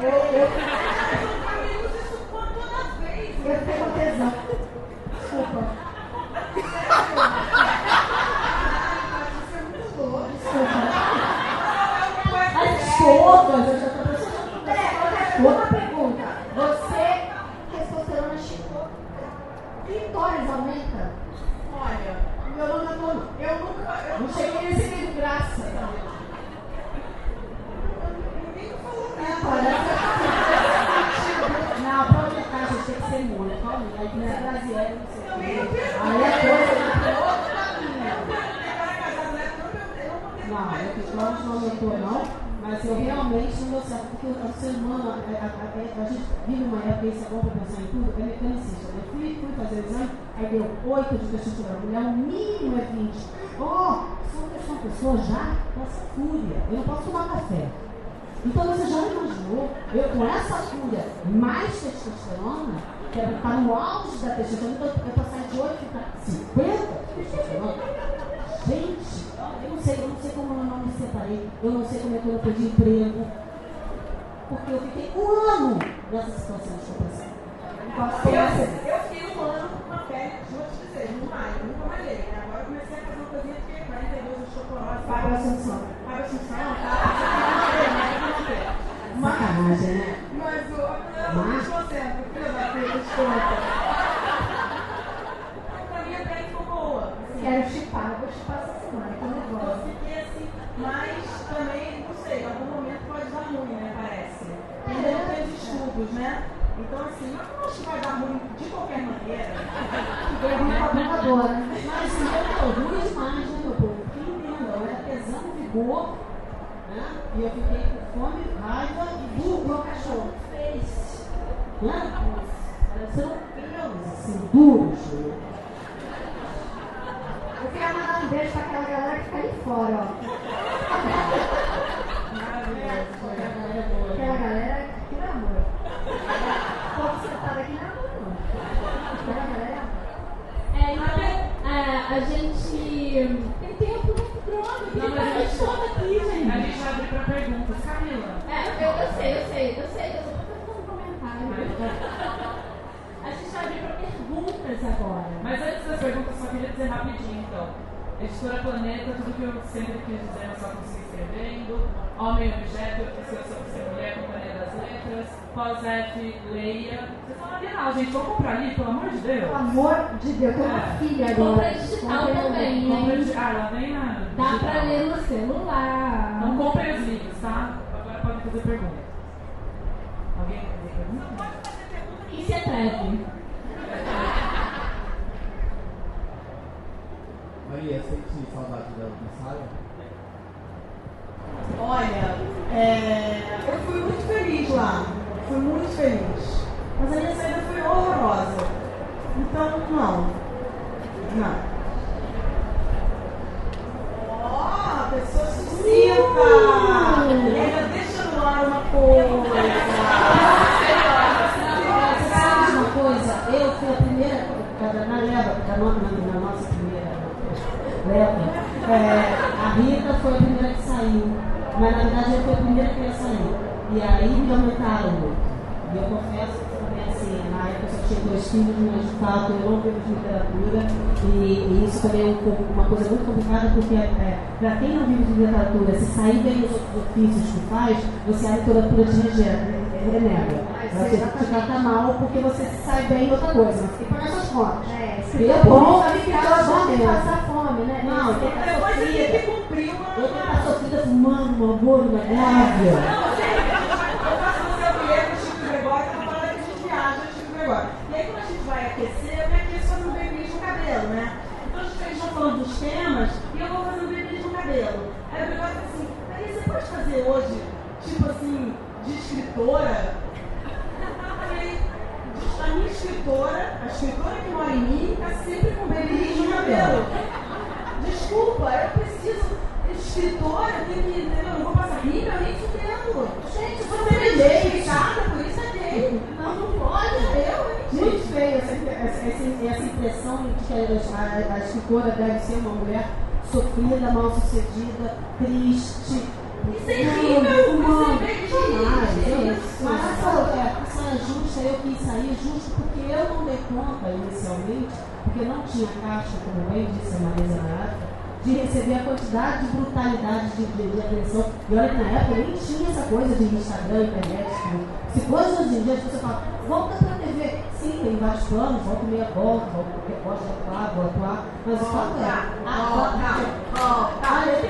Eu uso isso toda vez. eu fiquei com tesão. Desculpa. Isso é muito louco. As todas, eu já tô pensando. Peraí, outra, outra pergunta. Você, testosterona chegou. Clitóris aumenta? Olha, meu nome é Antônio. Eu nunca. Eu Não cheguei nesse nível, graças a Deus. Ninguém falou nada. Parece Não, pra onde tá, gente tem que ser muito. Calma aí, aí tem que ser brasileiro, não sei o quê. Aí é coisa. Não, eu que nós não aumentou, não. Mas eu realmente não deu certo, porque o ser humano, a, a, gente vive uma época, isso é bom para pensar em tudo, é mecanicista. Eu fui, fui fazer exame, aí deu 8 de testosterona, mulher, o mínimo é 20. Oh, sou uma pessoa já com essa fúria, eu não posso tomar café. Então você já imaginou, eu com essa fúria, mais testosterona, que era para no auge da testosterona, então eu passar de 8 para 50 de testosterona. Gente, eu não sei, eu não sei como eu não me separei, eu não sei como é que eu não perdi emprego. Porque eu fiquei um ano nessa situação de opressão. Eu, eu fiquei um ano com uma pele, vou te dizer, no maio, nunca malhei. Né? Agora eu comecei a fazer uma coisinha de 42 de chocolate. Paga a Assunção. Paga a Assunção, tá? Sacanagem, né? mas o eu não estou sempre, filho da puta, desculpa. Pra mim a pele ficou boa. assim. Quero chipar, vou chipar essa semana, tô Eu nervosa. fiquei assim, mas também, não sei, em algum momento pode dar ruim, né? Parece. Ainda não estudos, né? Então, assim, eu acho que vai dar ruim de qualquer maneira. Deu ruim pra brincadeira, né? Mas entendeu? Ruim demais, né, meu povo? Porque entenda, eu era pesão, vigor, né? E eu fiquei com fome, raiva e burro, meu cachorro fez. Né? Pareceram pelos, assim, duros. Eu queria mandar um beijo pra aquela galera que fica ali fora, ó. Aquela galera que não é povo sentado aqui não é. Aquela galera é. É, então, é, a gente tem tempo, né? Droga, Não, tem mas a gente- estar aqui, A gente. gente vai abrir pra perguntas. Camila. É, eu, eu sei, eu sei, eu sei, eu só tô fazendo um comentário. A gente vai abrir pra perguntas agora. Mas antes das perguntas, só queria dizer rapidinho, então. Editora Planeta, tudo que eu sempre quis dizer, eu só consegui escrevendo. Homem e Objeto, eu sobre ser mulher, Companhia das Letras. Pós-F, Leia. Vocês estão na Bienal, gente. Vamos comprar ali, pelo amor de Deus. Pelo amor de Deus, eu tenho uma filha agora. Compra digital também, Compra hein? de... Ah, vem na. Dá pra ler no celular. Não comprem os livros, tá? Agora podem fazer perguntas. Alguém quer fazer pergunta? E se atreve. Maria, sente saudade da ensaio? Olha, é, eu fui muito feliz lá. Fui muito feliz. Mas a minha saída foi horrorosa. Então, não. Não. Ó, a pessoa suscita! Ainda deixa no ar uma coisa. Eu fui a primeira, na- na leva, na, na- na nossa primeira leva, é, a Rita foi a primeira que saiu. Mas na verdade eu fui a primeira que ia sair. E aí me aumentaram muito. E eu confesso que também assim, na época eu só tinha dois filhos, mas de fato eu não vivo de literatura. E, e isso também é um uma coisa muito complicada, porque é, para quem não vive de literatura, se sair bem nos outros ofícios que faz, você a literatura te reje- renega. Ela te, te trata mal porque você se sai bem em outra coisa, mas tem que pagar suas contas. É, E é bom sabe ficar ficar só bom de mesmo. passar fome, né? Não, tem que você tem sofrida. que cumprir uma. Uma amor, uma grávida. Não, assim, eu faço no seu bilhete do Chico Gregório, que eu falo que a gente viaja no Chico Gregório. E aí, quando a gente vai aquecer, eu me aqueço fazendo babyliss no cabelo, né? Então, a gente vai falando dos temas e eu vou fazendo babyliss no cabelo. Aí o Gregório fala assim, aí você pode fazer hoje, tipo assim, de escritora? Eu falei, a minha escritora, a escritora que mora em mim, tá sempre com babyliss no cabelo. Desculpa, eu preciso. Escritora, tem que. Entendeu? Eu não vou passar rima, eu nem fudendo. Gente, você é respeitada, por isso é gay. Não, não pode, eu, hein? Muito feio essa, essa, essa- essa impressão de que a, a- a escritora deve ser uma mulher sofrida, mal sucedida, triste. Isso é horrível, Não, você vê que- jamais, que eu- isso? Mas essa, é, essa é justa, eu quis sair justo porque eu não dei conta inicialmente, porque não tinha caixa, como bem disse a Marisa na época, de receber a quantidade de brutalidade de, de, de agressão. E olha que na época nem tinha essa coisa de Instagram, internet. tudo. Se fosse hoje em dia, as pessoas falam, volta pra TV. Sim, tem vários planos, volta meia volta, volta porque pode atuar, vou atuar. Mas o fato é.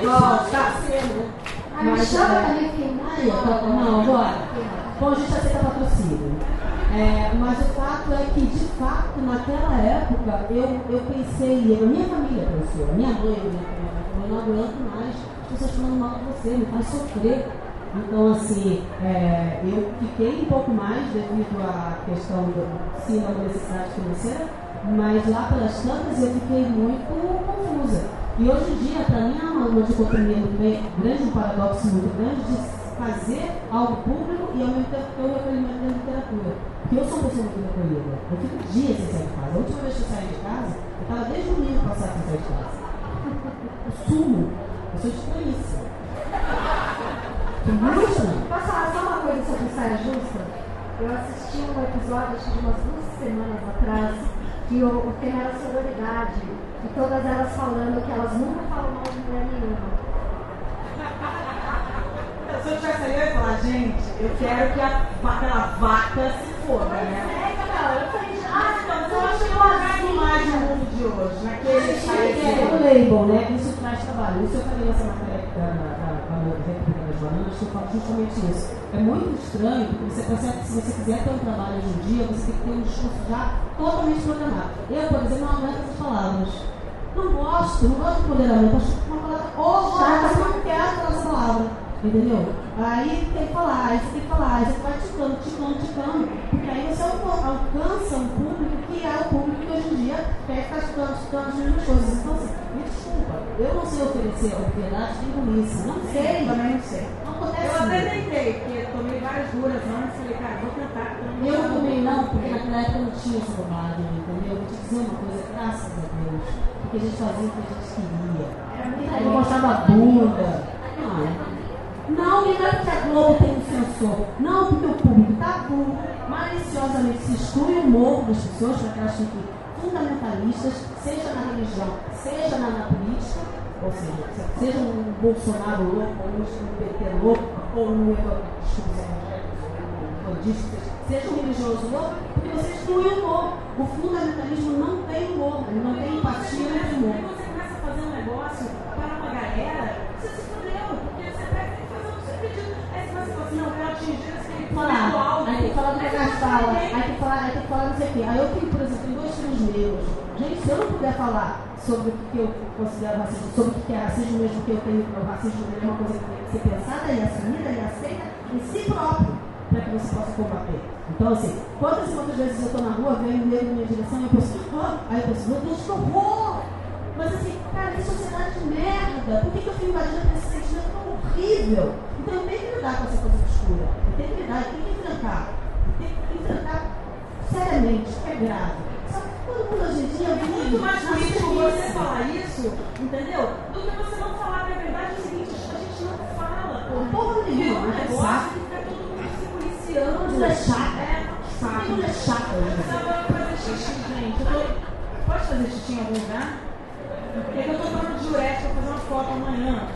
Volta, ser, né? Ah, me Mas, chama eu tô- não, bora. Bom, a gente aceita patrocínio. É, mas o fato é que, de fato, naquela época, eu, eu pensei, a minha família pensou, a minha mãe, minha eu não aguento mais as pessoas falando mal de você, me faz sofrer. Então, assim, é, eu fiquei um pouco mais devido à questão do, sim, da necessidade financeira, mas lá pelas tantas eu fiquei muito confusa. E hoje em dia, para mim, é uma, dicotomia grande, um paradoxo muito grande de fazer algo público e ao mesmo tempo ter o recolhimento da literatura. Eu sou uma pessoa muito recolhida. Eu fico dias sem sair de casa. A última vez que eu saí de casa, eu estava desde o domingo passado sem sair de casa. Eu sumo. Eu sou estranhíssima. Estranha. Posso falar só uma coisa sobre saia justa? Eu assisti um episódio, acho que de umas duas semanas atrás, que o, o tema era sororidade. E todas elas falando que elas nunca falam mal de mulher nenhuma. Se eu tivesse ali, eu ia falar, gente, eu quero que a, aquela vaca se foda, né? É, Gabriel, eu falei, ah, Então, eu acho que eu agarro mais no mundo de hoje, naquele É site. o label, né? Isso traz trabalho. Isso eu falei nessa matéria da, da, República das Bananas, que eu falo justamente isso. É muito estranho, porque você percebe que se você quiser ter um trabalho hoje em dia, você tem que ter um discurso já totalmente programado. Eu, por exemplo, não aguento essas palavras. Não gosto, não gosto de empoderamento. Acho que uma palavra horrorosa, eu não quero falar essa palavra. Entendeu? Aí tem que falar, aí você tem que falar, aí você vai ticando, ticando, ticando. Porque aí você alca- alcança um público que é o público que hoje em dia quer ficar estudando, estudando as mesmas coisas. Então, assim, me desculpa, eu não sei oferecer obviedade nem burrice. Não sei. Também não sei. Não acontece Eu até isso. tentei, porque tomei várias duras antes, falei, cara, vou tentar. Eu também não, porque naquela época não tinha bobagem, entendeu? Vou te dizer uma coisa, graças a Deus. Porque a gente fazia o que a gente queria. Aí eu mostrava a bunda. Não. Não, e não é porque a Globo tem um censor. Não, porque o público tá burro. Maliciosamente se exclui o humor das pessoas para que fundamentalistas, seja na religião, seja na, na política, ou seja, se- seja um Bolsonaro louco, ou um PT louco, ou um que seja um religioso louco, porque você exclui o humor. O fundamentalismo não tem humor, ele não tem empatia, não tem humor. você começa a fazer um negócio para uma galera, falar, aí tem que falar do lugar de fala, aí tem que falar, aí tem que falar não sei o quê. Aí eu tenho, por exemplo, dois filhos meus. Gente, se eu não puder falar sobre o que eu considero racismo, sobre o que é racismo mesmo que eu tenho, o racismo é uma coisa que tem que ser pensada e assumida e aceita em si próprio, para que você possa combater. Então, assim, quantas e quantas vezes eu estou na rua, vem um negro na minha direção e eu penso, ah, aí eu penso, meu Deus, que horror! Mas assim, cara, que sociedade de merda! Por que, que eu fui invadida por esse sentimento tão horrível? Então eu tenho que lidar com essa coisa obscura. Eu tenho que lidar, eu tenho que enfrentar. Eu tenho que enfrentar seriamente, que é grave. Só que todo mundo hoje em dia É muito mais político você falar isso, entendeu? Do que você não falar que a verdade é o seguinte, a gente não fala. Pô, porra Virou nenhuma, um é negócio que fica todo mundo se policiando. Todo mundo é chato. É, Todo mundo é chato hoje. Eu precisava fazer xixi, gente. Pode fazer xixi em algum lugar? Porque eu tô tomando diurético pra fazer uma foto amanhã.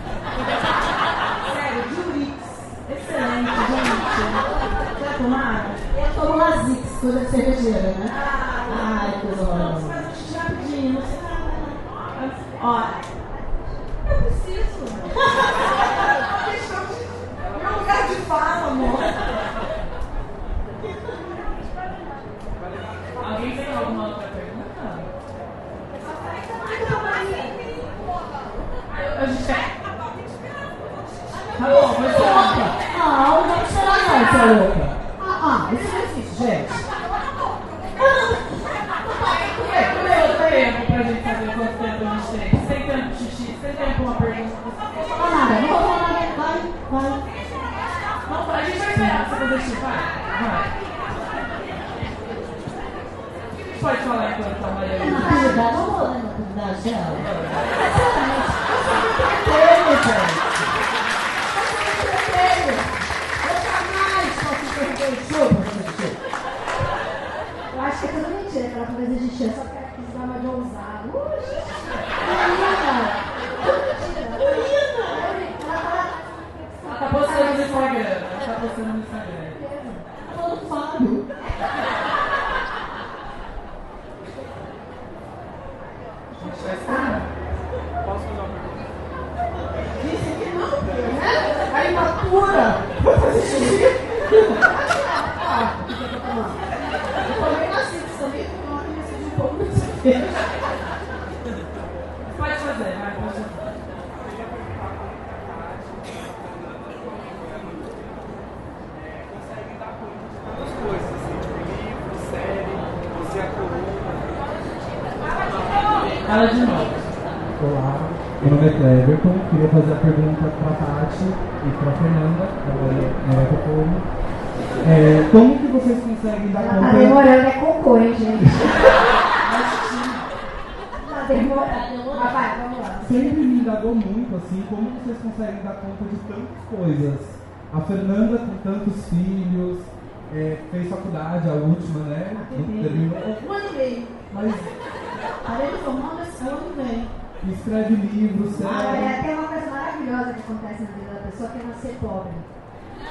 Gente. Já tomaram? Eu tomo Lasix, coisa cervejeira, né? Ai, conta de tantas coisas. A Fernanda com tantos filhos, é, fez faculdade, a última, né? Não terminou. Um ano e meio. Mas Parei de formar, mas é um ano e meio. escreve livros, Ah, sério. é, tem uma coisa maravilhosa que acontece na vida da pessoa que é nascer pobre.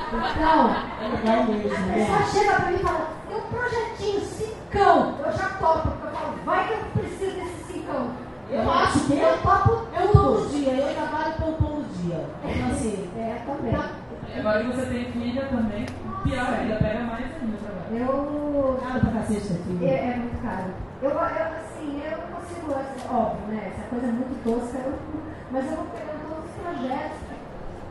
Então, É legal mesmo, a né? pessoa chega pra mim e fala, tem um projetinho, cincão. Eu já topo, porque eu falo, vai que eu. Eu acho que eu topo É o pão do dia, eu trabalho pão do dia. Então, assim, É, também. tá, Agora que você tem filha também, pior ainda, pega mais ainda trabalho. Eu. caro pra cacete ter filho. É, é muito caro. Eu, eu, assim, eu não consigo, assim, óbvio, né? Essa coisa é muito tosca, eu- mas eu vou pegando todos os projetos.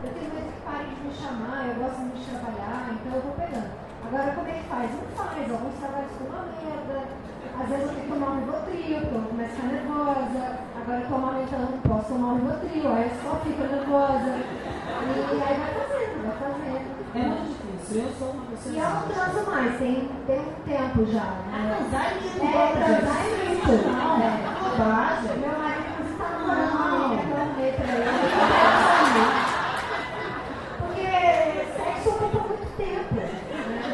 Eu tenho medo que parem de me chamar, eu gosto muito de trabalhar, então eu vou pegando. Agora, como é que faz? Não faz, alguns trabalhos com uma merda. Às vezes eu tenho que tomar um Rivotril, porque eu começo a ficar nervosa. Agora eu tô amamentando, não posso tomar um Rivotril, aí eu só fico nervosa. E, aí vai fazendo, vai fazendo. É muito difícil. Eu sou uma pessoa. E eu não transo mais, tem, tem um tempo já. Ah, Né? transar é É, muito transar é muito. Não, É. bobagem. Meu marido você tá namorando, eu arrumei pra ele. Porque sexo ocupa muito tempo. né?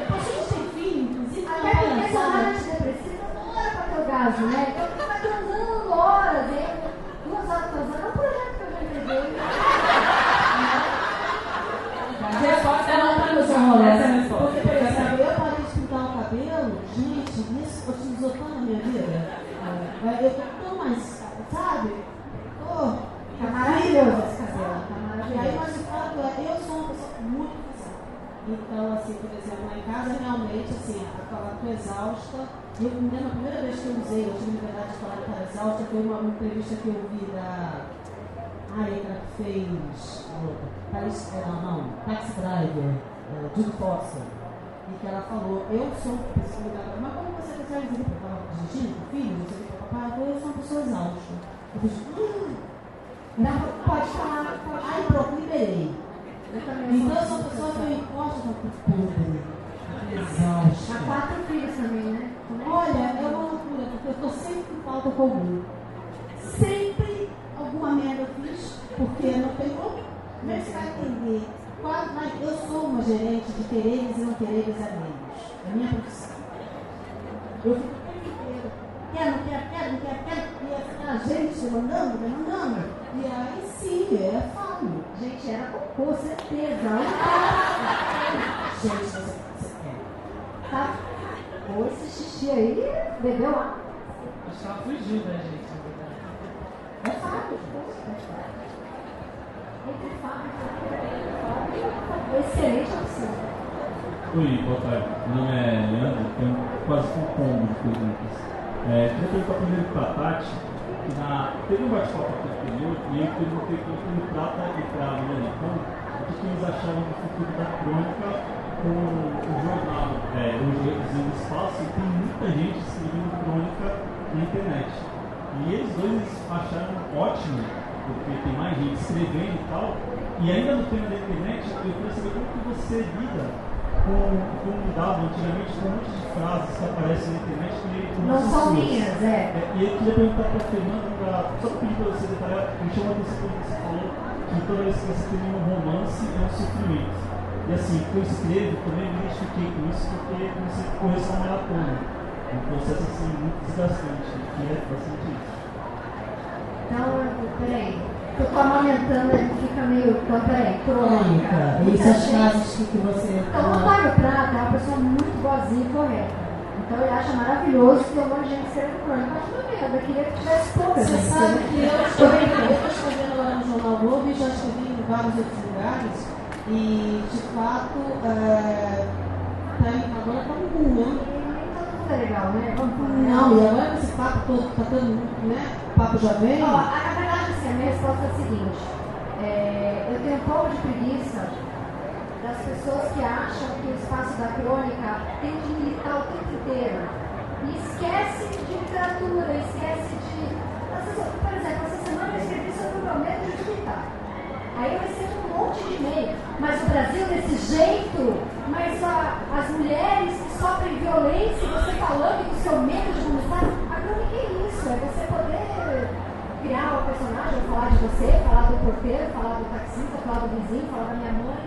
A gente tem filho, inclusive, Até não é porque essa pensada. hora antidepressiva demora orgasmo, né? Então você vai transando horas, hein? duas horas transando. É um projeto que eu já entreguei. A resposta é não Essa é a. Essa é a resposta. Porque, por exemplo, eu parei de pintar o cabelo, gente, isso otimizou tanto a minha vida. É, Eu tô tão mais, sabe? Tô. Tá maravilhoso esse cabelo. Tá E aí, mas o fato é, eu sou uma pessoa muito cansada. Então, assim, por exemplo, lá em casa, realmente, assim, eu tô exausta. Eu me lembro a primeira vez que eu usei, eu tive liberdade de falar estava exausta, foi uma, uma entrevista que eu vi da. Ai, ela que fez. Paris, é, não, não, Taxi Driver, é, Judy Foster. E que ela falou, eu sou uma pessoa, mas como você consegue dizer que eu estava dirigindo com o filho, não sei o que, papai, eu sou uma pessoa exausta. Eu fiz, hum, pode falar, pode Aí falar. pronto, liberei. Então eu sou uma pessoa que eu encosto com o podre. Há Exausta. quatro filhos também, né? Como é que Olha, é uma loucura, porque eu tô sempre em falta com algum. Sempre alguma merda eu fiz, porque não tem como. Mas você vai entender. Quase, mas eu sou uma gerente de quereres e não quereres alheios. É minha profissão. Eu fico o tempo inteiro. Quero, não quero, quero, não quero, quero. E aquela gente mandando, demandando. E aí sim, é fome. Gente, era cocô, certeza. Gente, você? Ou esse xixi aí, bebeu lá. Acho que ela fugiu da gente, na verdade. É e fábrica, excelente opção. Oi, boa tarde. Meu nome é Leandro, tenho quase um combo de perguntas. É, queria perguntar primeiro para a Tati, que na, teve um bate-papo aqui anterior e eu perguntei para o Prata e para a Milena Pão o que, que eles achavam do futuro da crônica com o jornal. É, hoje reduzindo espaço e tem muita gente escrevendo crônica na internet. E eles dois acharam ótimo, porque tem mais gente escrevendo e tal. E ainda no tema da internet, eu queria saber como que você lida com, com lidava antigamente com um monte de frases que aparecem na internet que com Não são minhas, é. É, E eu queria perguntar para a Fernanda, pra, só pedir para você detalhar, me chamou a atenção quando você falou que toda vez que você termina um romance é um sofrimento. E assim, que eu escrevo, também me identifiquei com isso porque eu comecei a correr só maratona. É um processo assim muito desgastante, que é bastante isso. Então, peraí. Eu tô amamentando, ele fica meio. Então, peraí. Crônica. Isso as gente- frases que, que você. Então, o Antônio Prata é uma pessoa muito boazinha e correta. Então, ele acha maravilhoso que um monte de gente escreve crônica. Acho uma merda. Eu queria que tivesse pouca Você gente. sabe que eu estou escrevendo agora no Jornal Globo e já escrevi em vários outros lugares. E, de fato, é, tá agora está um boom, né? É legal, né? Não, e agora esse papo todo, tá todo né? O papo já vem. Ó, a, verdade, assim, a minha resposta é a seguinte. É, eu tenho um pouco de preguiça das pessoas que acham que o espaço da crônica tem de militar o tempo inteiro. E esquece de literatura, esquece de. Por exemplo, essa semana eu escrevi sobre o medo de militar. Aí eu recebo um monte de e-mail. Mas o Brasil desse jeito, mas a- as mulheres que sofrem violência, você falando do seu medo de vomitar, a crônica é isso, é você poder criar um personagem, falar de você, falar do porteiro, falar do taxista, falar do vizinho, falar da minha mãe.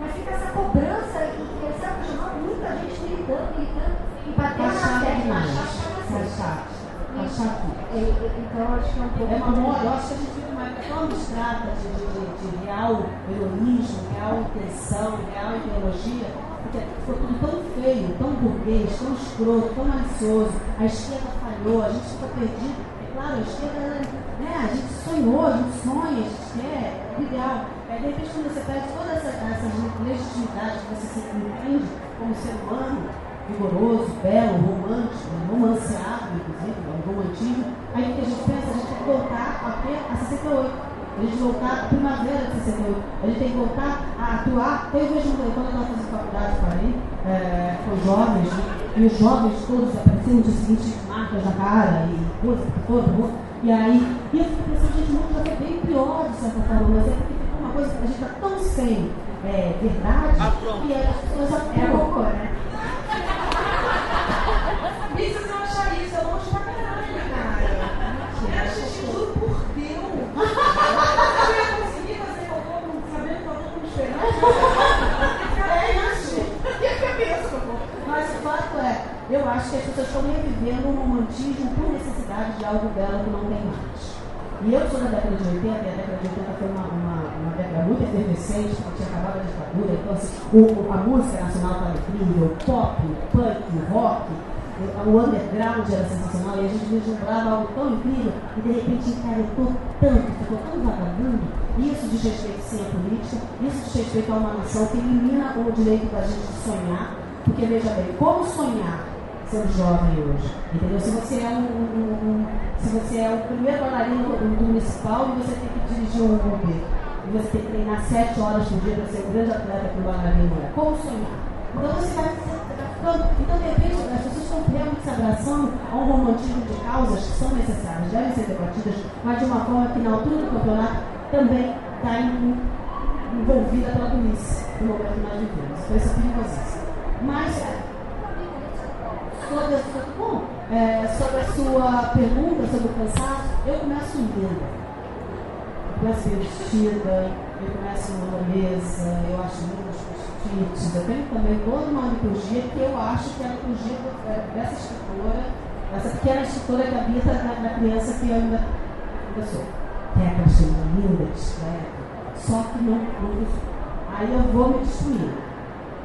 Mas fica essa cobrança e, essa chamando muita gente militando, militando e batendo Tá na demais. Isso. É, Então acho que é um pouco. É uma moda, eu acho que a gente uma época tão abstrata de, de, de, real heroísmo, real intenção, real ideologia, porque ficou tudo tão feio, tão burguês, tão escroto, tão malicioso. A esquerda falhou, a gente ficou perdido. É claro, a esquerda, né, a gente sonhou, a gente sonha, a gente quer, é ideal. É, de repente, quando você perde toda essa, essa legitimidade que você se entende como ser humano, vigoroso, belo, romântico, romanceado, inclusive, é um romantismo. Aí o que a gente pensa? A gente tem que voltar a, ter, a 68. A gente voltar à primavera de 68. A gente tem que voltar a atuar. Eu vejo quando estava fazendo faculdade para aí, é, com jovens, né? e os jovens todos apareciam dia seguinte marcas na cara e coisa por toda. E aí, e eu fico pensando, gente, o mundo já foi bem pior de certa forma, mas é porque ficou uma coisa que a gente está tão sem é, verdade e aí as pessoas É atuam. louco, né? Bicho, se eu achar isso, é longe pra caralho, cara. É xixi, juro por Deus. Eu ia conseguir fazer cocô com- sabendo que tá todo mundo esperando. É isso. E a cabeça. Mas o fato é, eu acho que as pessoas estão revivendo um romantismo por necessidade de algo dela que não tem mais. E eu sou da década de 80, e a década de 80 foi uma, uma, uma década muito efervescente, porque tinha acabado a ditadura, então assim, o- a música nacional estava incrível, pop, punk, rock, o underground era sensacional, e a gente vislumbrava algo tão incrível, e de repente encaretou tanto, ficou tão vagabundo, isso diz respeito sim à política, isso diz respeito a uma nação que elimina o direito da gente de sonhar, porque veja bem, como sonhar sendo jovem hoje? Entendeu? Se você é um, um- um- se você é o primeiro bailarino do, municipal e você tem que dirigir um Uber, e você tem que treinar sete horas por dia para ser o grande atleta que o bailarino é, como sonhar? Então você vai ficando. Então, de repente, as pessoas estão realmente se abraçando a um romantismo de causas que são necessárias, devem ser debatidas, mas de uma forma que na altura do campeonato também está envolvida pela polícia no momento que nós vivemos. Então isso é perigosíssimo. Mas sobre a sua, bom, é, sobre a sua pergunta sobre o cansaço, eu começo linda. Eu começo vestida, eu começo numa mesa, eu acho lindos post-its. Eu tenho também toda uma liturgia que eu acho que é a liturgia é, dessa escritora, dessa pequena escritora que habita na, na criança que eu ainda, ainda sou. Que é aquela escritora linda, discreta, só que não, não Aí eu vou me destruir.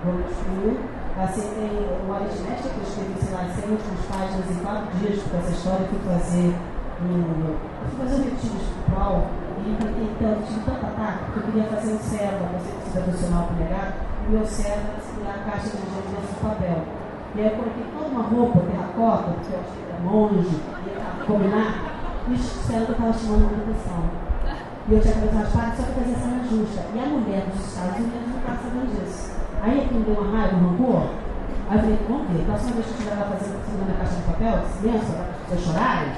Vou me destruir. Assim, tem o aritmética que eu escrevi, sei lá, 100 últimas páginas em quatro dias com essa história. Eu fui fazer um, eu fui fazer um retiro espiritual e tanto, tive tanta ataque, porque eu queria fazer um cérebro, você precisa devocional para negar, e o meu cérebro era segurar a caixa de dinheiro dentro do papel. E aí eu coloquei toda uma roupa terracota, porque eu achei que era monge, ia combinar, e o cérebro estava chamando muita atenção. E eu tinha cabeça raspada, só que fazia cena justa. E a mulher dos Estados Unidos não estava sabendo disso. Aí aquilo me deu uma raiva, um rancor. Aí eu falei, vamos ver, próxima vez que eu estiver lá fazendo da caixa de papel, silêncio, para as pessoas chorarem,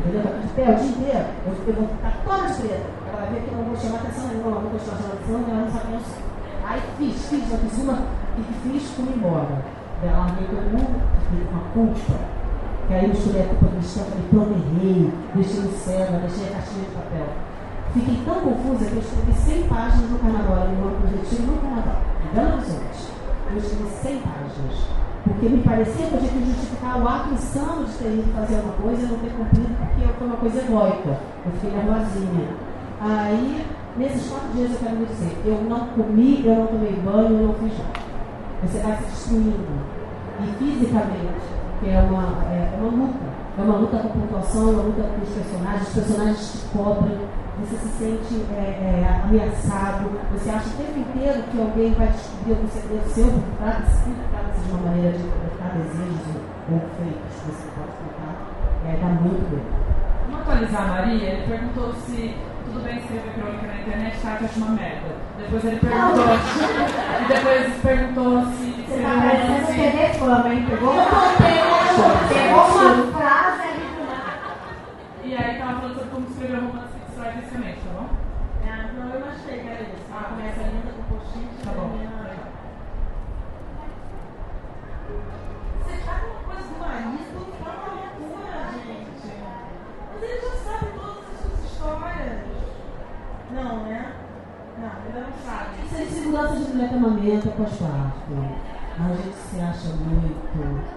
entendeu? De pé o dia inteiro, eu, vou ficar toda de preta. Ela vai ver que eu não vou chamar atenção nenhuma, não vou chamar atenção, ela não sabe sou. Aí fiz, fiz, fiz uma, e fiz, fui embora. Ela fiquei com uma culpa. Que aí eu misturei a culpa cristã, falei, pronto, errei, deixei céu, deixei a caixinha de papel. Fiquei tão confusa que eu escrevi 100 páginas no carnaval, no ano do retiro, no carnaval, em Belo Horizonte. Eu escrevi 100 páginas. Porque me parecia que eu tinha que justificar o ato insano de ter ido fazer alguma coisa e não ter cumprido, porque foi uma coisa egóica. Eu fiquei nervosinha. Aí, nesses quatro dias, eu quero dizer: eu não comi, eu não tomei banho, eu não fiz nada. Você vai se destruindo. E fisicamente, que é uma, é, é uma luta. É uma luta com pontuação, é uma luta com os personagens, os personagens te cobram, você se sente é, é, ameaçado, você acha o tempo inteiro que alguém vai descobrir algum segredo seu, por trata se de uma maneira de colocar desejos ou feitos que você pode contar, é, dá muito bem. Vamos atualizar a Maria? Ele perguntou se tudo bem escrever crônica na internet, tá, que acha uma merda. Depois ele perguntou. e depois perguntou se Você tá parecendo romance. TV Fama, hein? Pegou uma, pegou uma frase ali. E aí tava falando sobre como escrever romance esclarecimento, tá bom? Ah, não, eu achei que era isso. Ah, começa linda com post-it. Tá, né? tá bom. Você tá com uma coisa do marido, tá uma loucura, gente. Mas ele já sabe todas as suas histórias. Não, né? Não, ele não sabe. Isso é aí, segurança de mulher casamento é tá, pós-parto. A gente se acha muito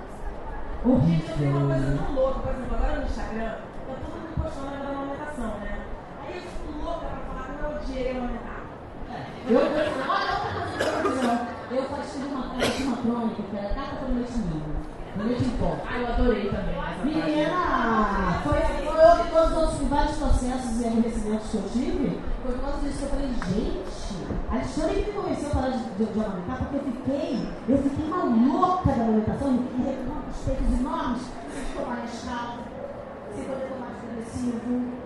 horrível. Gente, eu tenho uma coisa tão louca, por exemplo, agora no Instagram, tá todo mundo postando agora dinheiro é. Eu falei assim, olha, eu Eu falei uma coisa de uma crônica, que era Carta para o Leite Negro. No Leite Pó. Ah, eu adorei também. Menina, foi, foi eu que todos os vários processos e enriquecimentos que eu tive, foi por causa disso que eu falei, gente, a Alexandre me convenceu a parar de, de, de amamentar porque eu fiquei, eu fiquei uma louca da amamentação e reclamando os peitos enormes, sem tomar escala, se poder tomar progressivo.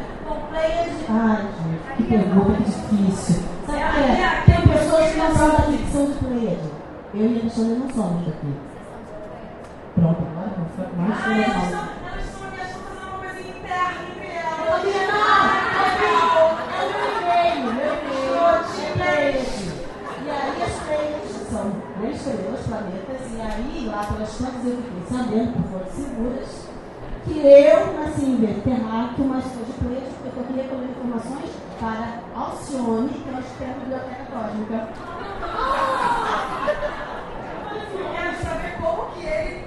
Ai, gente, que pergunta difícil. Sabe que é? Tem pessoas que não são a ficção de players. Eu e a Alexandre não somos daqui. Pronto, agora não foi mais. Ah, Elas estão me achando fazer uma coisa interna entre é Eu Não, não, não. Eu meu peixe. É e aí as players são três estrelas, planetas, e aí lá pelas plantas eu fiquei sabendo, por foram seguras, que eu assim em Terráqueo, mas sou de Coelho, porque eu queria colher informações para Alcione, que é uma externa biblioteca cósmica. Ah! Quero saber como que ele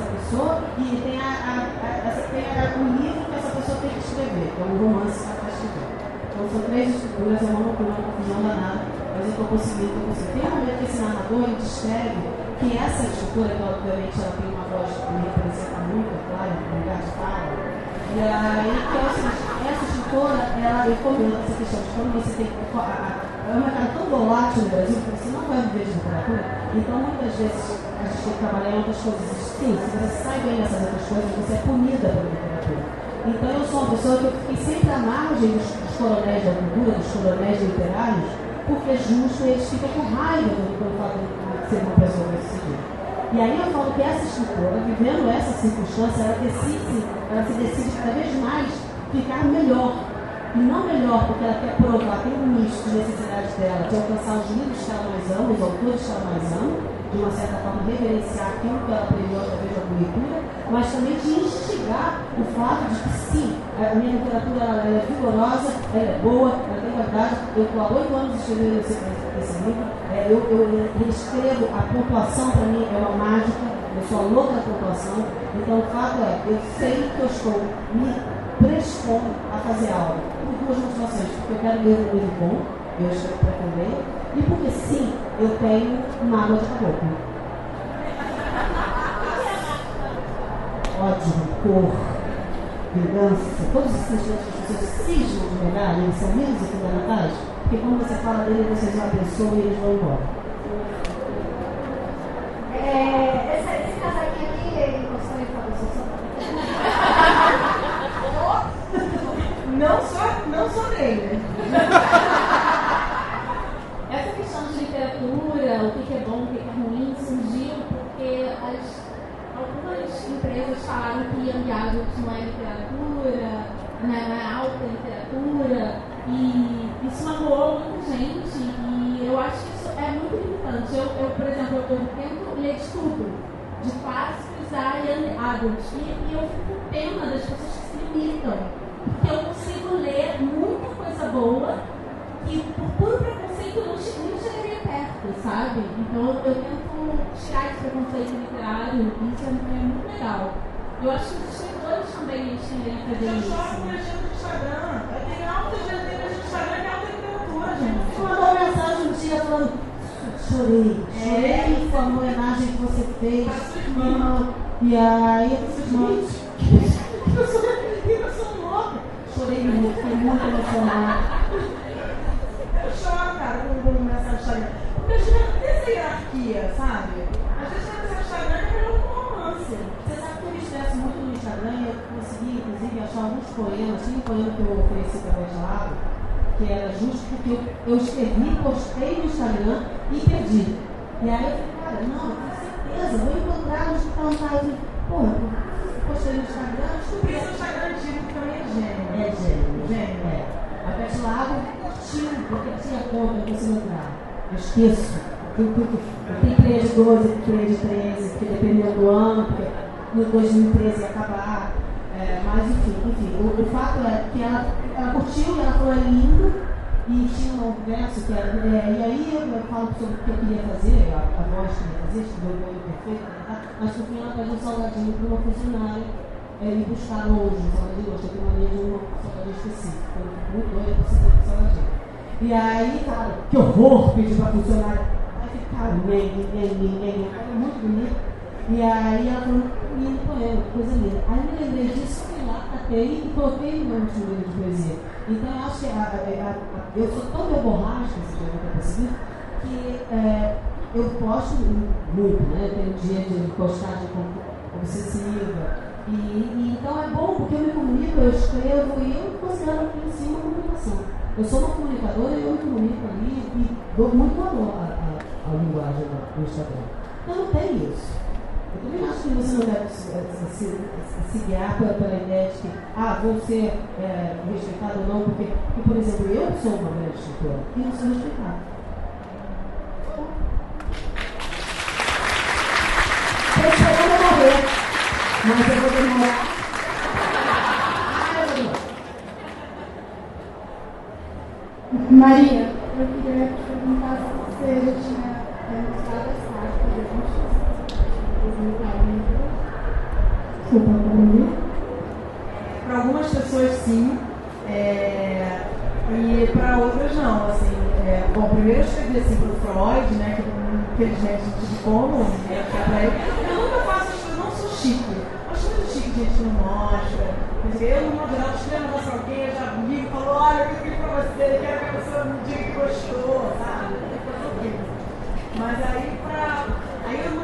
dessa pessoa e tem, a, a, a, tem a, o livro que essa pessoa tem que escrever, que é um romance que ela está escrevendo. Então são três estruturas, é uma loucura, uma confusão danada, mas eu estou conseguindo, estou conseguindo. Tem um momento que é esse narrador ele descreve que essa estrutura, que obviamente ela tem uma voz que representa muito, é claro, no é lugar de fala, é e aí que essa estrutura, ela recomenda essa questão de quando você tem que é um mercado tão volátil no Brasil que você não vai viver de literatura, então muitas vezes a gente tem que trabalhar em outras coisas. Sim, se você sai bem nessas outras coisas, você é punida pela literatura. Então eu sou uma pessoa que eu fiquei sempre à margem dos, dos coronéis da cultura, dos coronéis literários, porque é justo eles ficam com raiva quando eu falo de ser uma pessoa bem sucedida. E aí eu falo que essa escritora, vivendo essa circunstância, ela decide, ela se decide cada vez mais ficar melhor. E não melhor porque ela quer provar, tem um nicho de necessidade dela, de alcançar os livros que ela mais ama, os autores que ela mais ama, de uma certa forma reverenciar aquilo que ela aprendeu através da leitura, mas também de instigar o fato de que sim, a minha literatura ela, ela é vigorosa, ela é boa, ela tem qualidade. Eu estou há oito anos escrevendo esse, esse livro, é, eu, eu, eu escrevo, a pontuação para mim é uma mágica, eu sou a louca da pontuação, então o fato é, eu sei que eu estou me predispondo a fazer algo, por duas motivações, porque eu quero ler um livro bom, eu escrevo para também, e porque sim, eu tenho mágoa de caboclo. Ódio, rancor, vingança, todos esses sentimentos que pessoas cismam de negar, eles são menos fundamentais, porque quando você fala dele, você já abençoa e eles vão embora. É, essa, esse casaquinho aqui, ele gostou de falar Não sou, não sou dele. Essa questão de literatura, o que que é bom, o que que é ruim, surgiu porque as, algumas empresas falaram que Young Adult não é literatura, não é, não é alta literatura, e isso magoou muita gente, e eu acho que isso é muito limitante. Eu, eu por exemplo, eu, tento ler de tudo, de clássicos a Young e, e eu fico pena das pessoas que se limitam, porque eu consigo ler muita coisa boa que por puro preconceito não nem chegaria perto, sabe? Então eu tento tirar esse preconceito literário, isso é, é muito legal. Eu acho que os escritores também eles a fazer Eu choro com isso. legenda do Instagram. Eu tenho altas legendas do Instagram é alta literatura, gente. Você mandou uma mensagem um dia falando, chorei, chorei com a homenagem que você fez. E aí eu disse, gente, Eu sou, eu sou louca. chorei muito, fiquei muito emocionada. Poemas. Tinha um poema que eu ofereci de lado, que era justo porque eu, eu escrevi, postei no Instagram e perdi. E aí eu falei, cara, não, eu tenho certeza, vou encontrar cara. Pô, eu postei no Instagram, descobri. Instagram antigo que também é gênio. É gênio. Gênio. É. A Pet Lago curtiu, porque tinha conta, eu consigo entrar. Eu esqueço. Tem, tem treia de 12, tem treia de 13, porque dependendo do ano, porque no 2013 ia acabar. É, mas enfim, enfim o, o fato é que ela, ela curtiu e ela falou é lindo. E tinha um verso que era. É, e aí eu, eu falo sobre o que eu queria fazer, a, a voz que eu queria fazer, escrever o olho perfeito, tá? mas no fim ela pediu um salgadinho para uma funcionária é, me buscar longe, um salgadinho longe, eu tenho mania de um salgadinho específico. Eu muito doida por ser um salgadinho. E aí, cara, que horror pedir pra funcionária. Aí ficaram, nem, nem, nem, nem, era muito bonito. E aí ela falou, lindo poema, coisa linda. Aí me lembrei disso, fui lá, catei e coloquei no meu último livro de poesia. Então eu acho que a, a, a, eu sou tão meu borracha, se já vai perceber, que é, eu posto muito, né? Eu tenho dia de postagem obsessiva. E, e então é bom porque eu me comunico, eu escrevo e eu considero aquilo em si uma comunicação. Eu sou uma comunicadora e eu me comunico ali e dou muito valor à, linguagem do do Instagram. Então não tem isso. Eu também acho que você não deve se, se, guiar pela, pela ideia de que, ah, vou ser é, respeitado ou não, porque, porque, por exemplo, eu sou uma grande escritora e não sou respeitada. Estou esperando eu morrer, mas eu vou demorar. Maria, eu queria te perguntar se você já tinha é, mostrado as cartas de. Para algumas pessoas sim, é... e para outras não. Assim, é... bom, primeiro eu escrevi assim para o Freud, né, que infelizmente de como, né. É eu nunca faço isso, eu não sou chique. Acho muito chique a gente não mostra. Mas eu, no modo geral, escrevo para alguém, eu já vi, falou olha, eu escrevi para você, quero que a pessoa me diga que gostou, sabe? Mas aí, pra, aí eu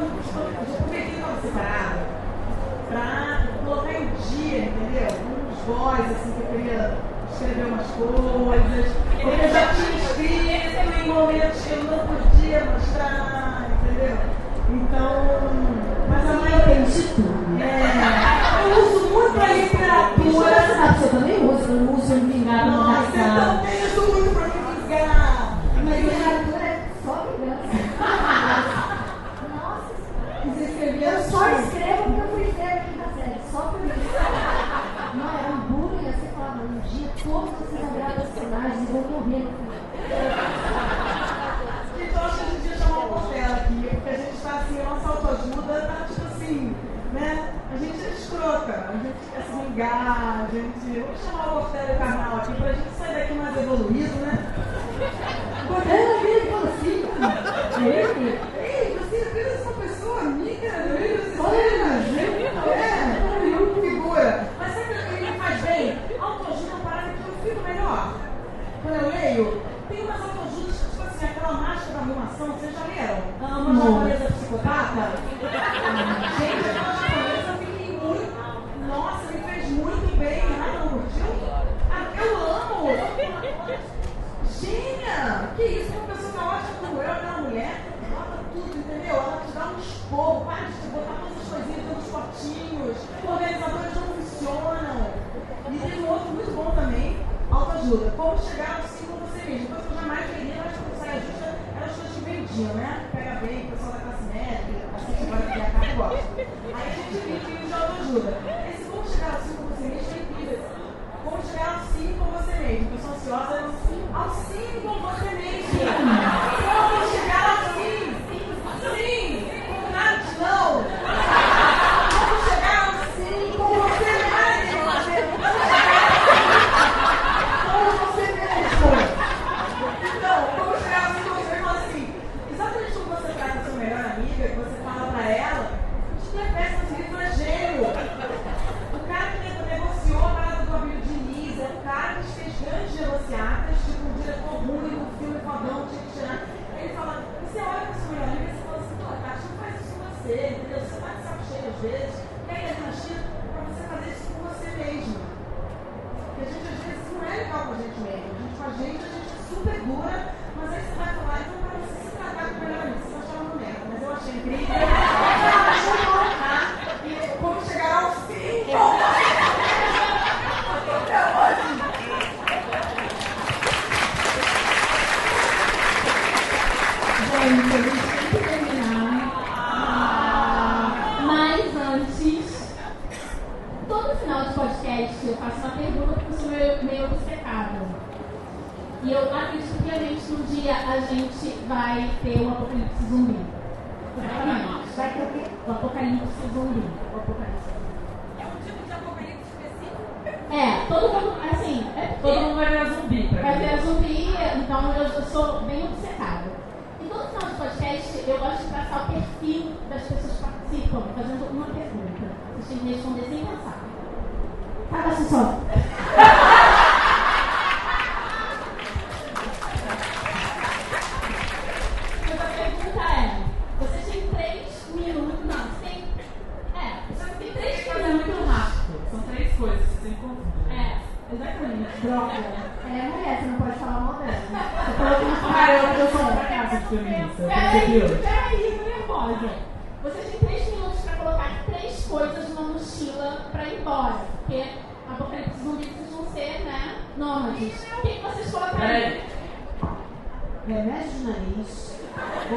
para colocar em dia, entendeu? Uns voz, assim, que eu queria escrever umas coisas, porque eu já tinha escrito em é momentos que eu não podia mostrar, entendeu? Então, mas a mãe entende tudo. Né? É, eu uso muito a literatura. Você também usa, não usa em vingar na Nossa, Eu também uso então muito pra ajuda, como chegar ao ciclo você mesmo. Depois eu jamais vendia, mas quando sai ajuda, eram é as coisas que vendiam, né? Pega bem, o pessoal da classe média, assim que vai criar carro gosta. Aí a gente viu que o João ajuda.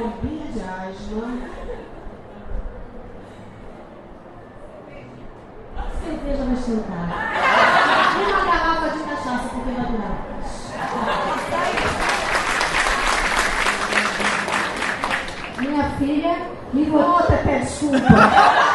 bombinha de asma. Cerveja vai esquentar. E uma garrafa de cachaça, porque vai durar. Minha filha me botou até pé desculpa.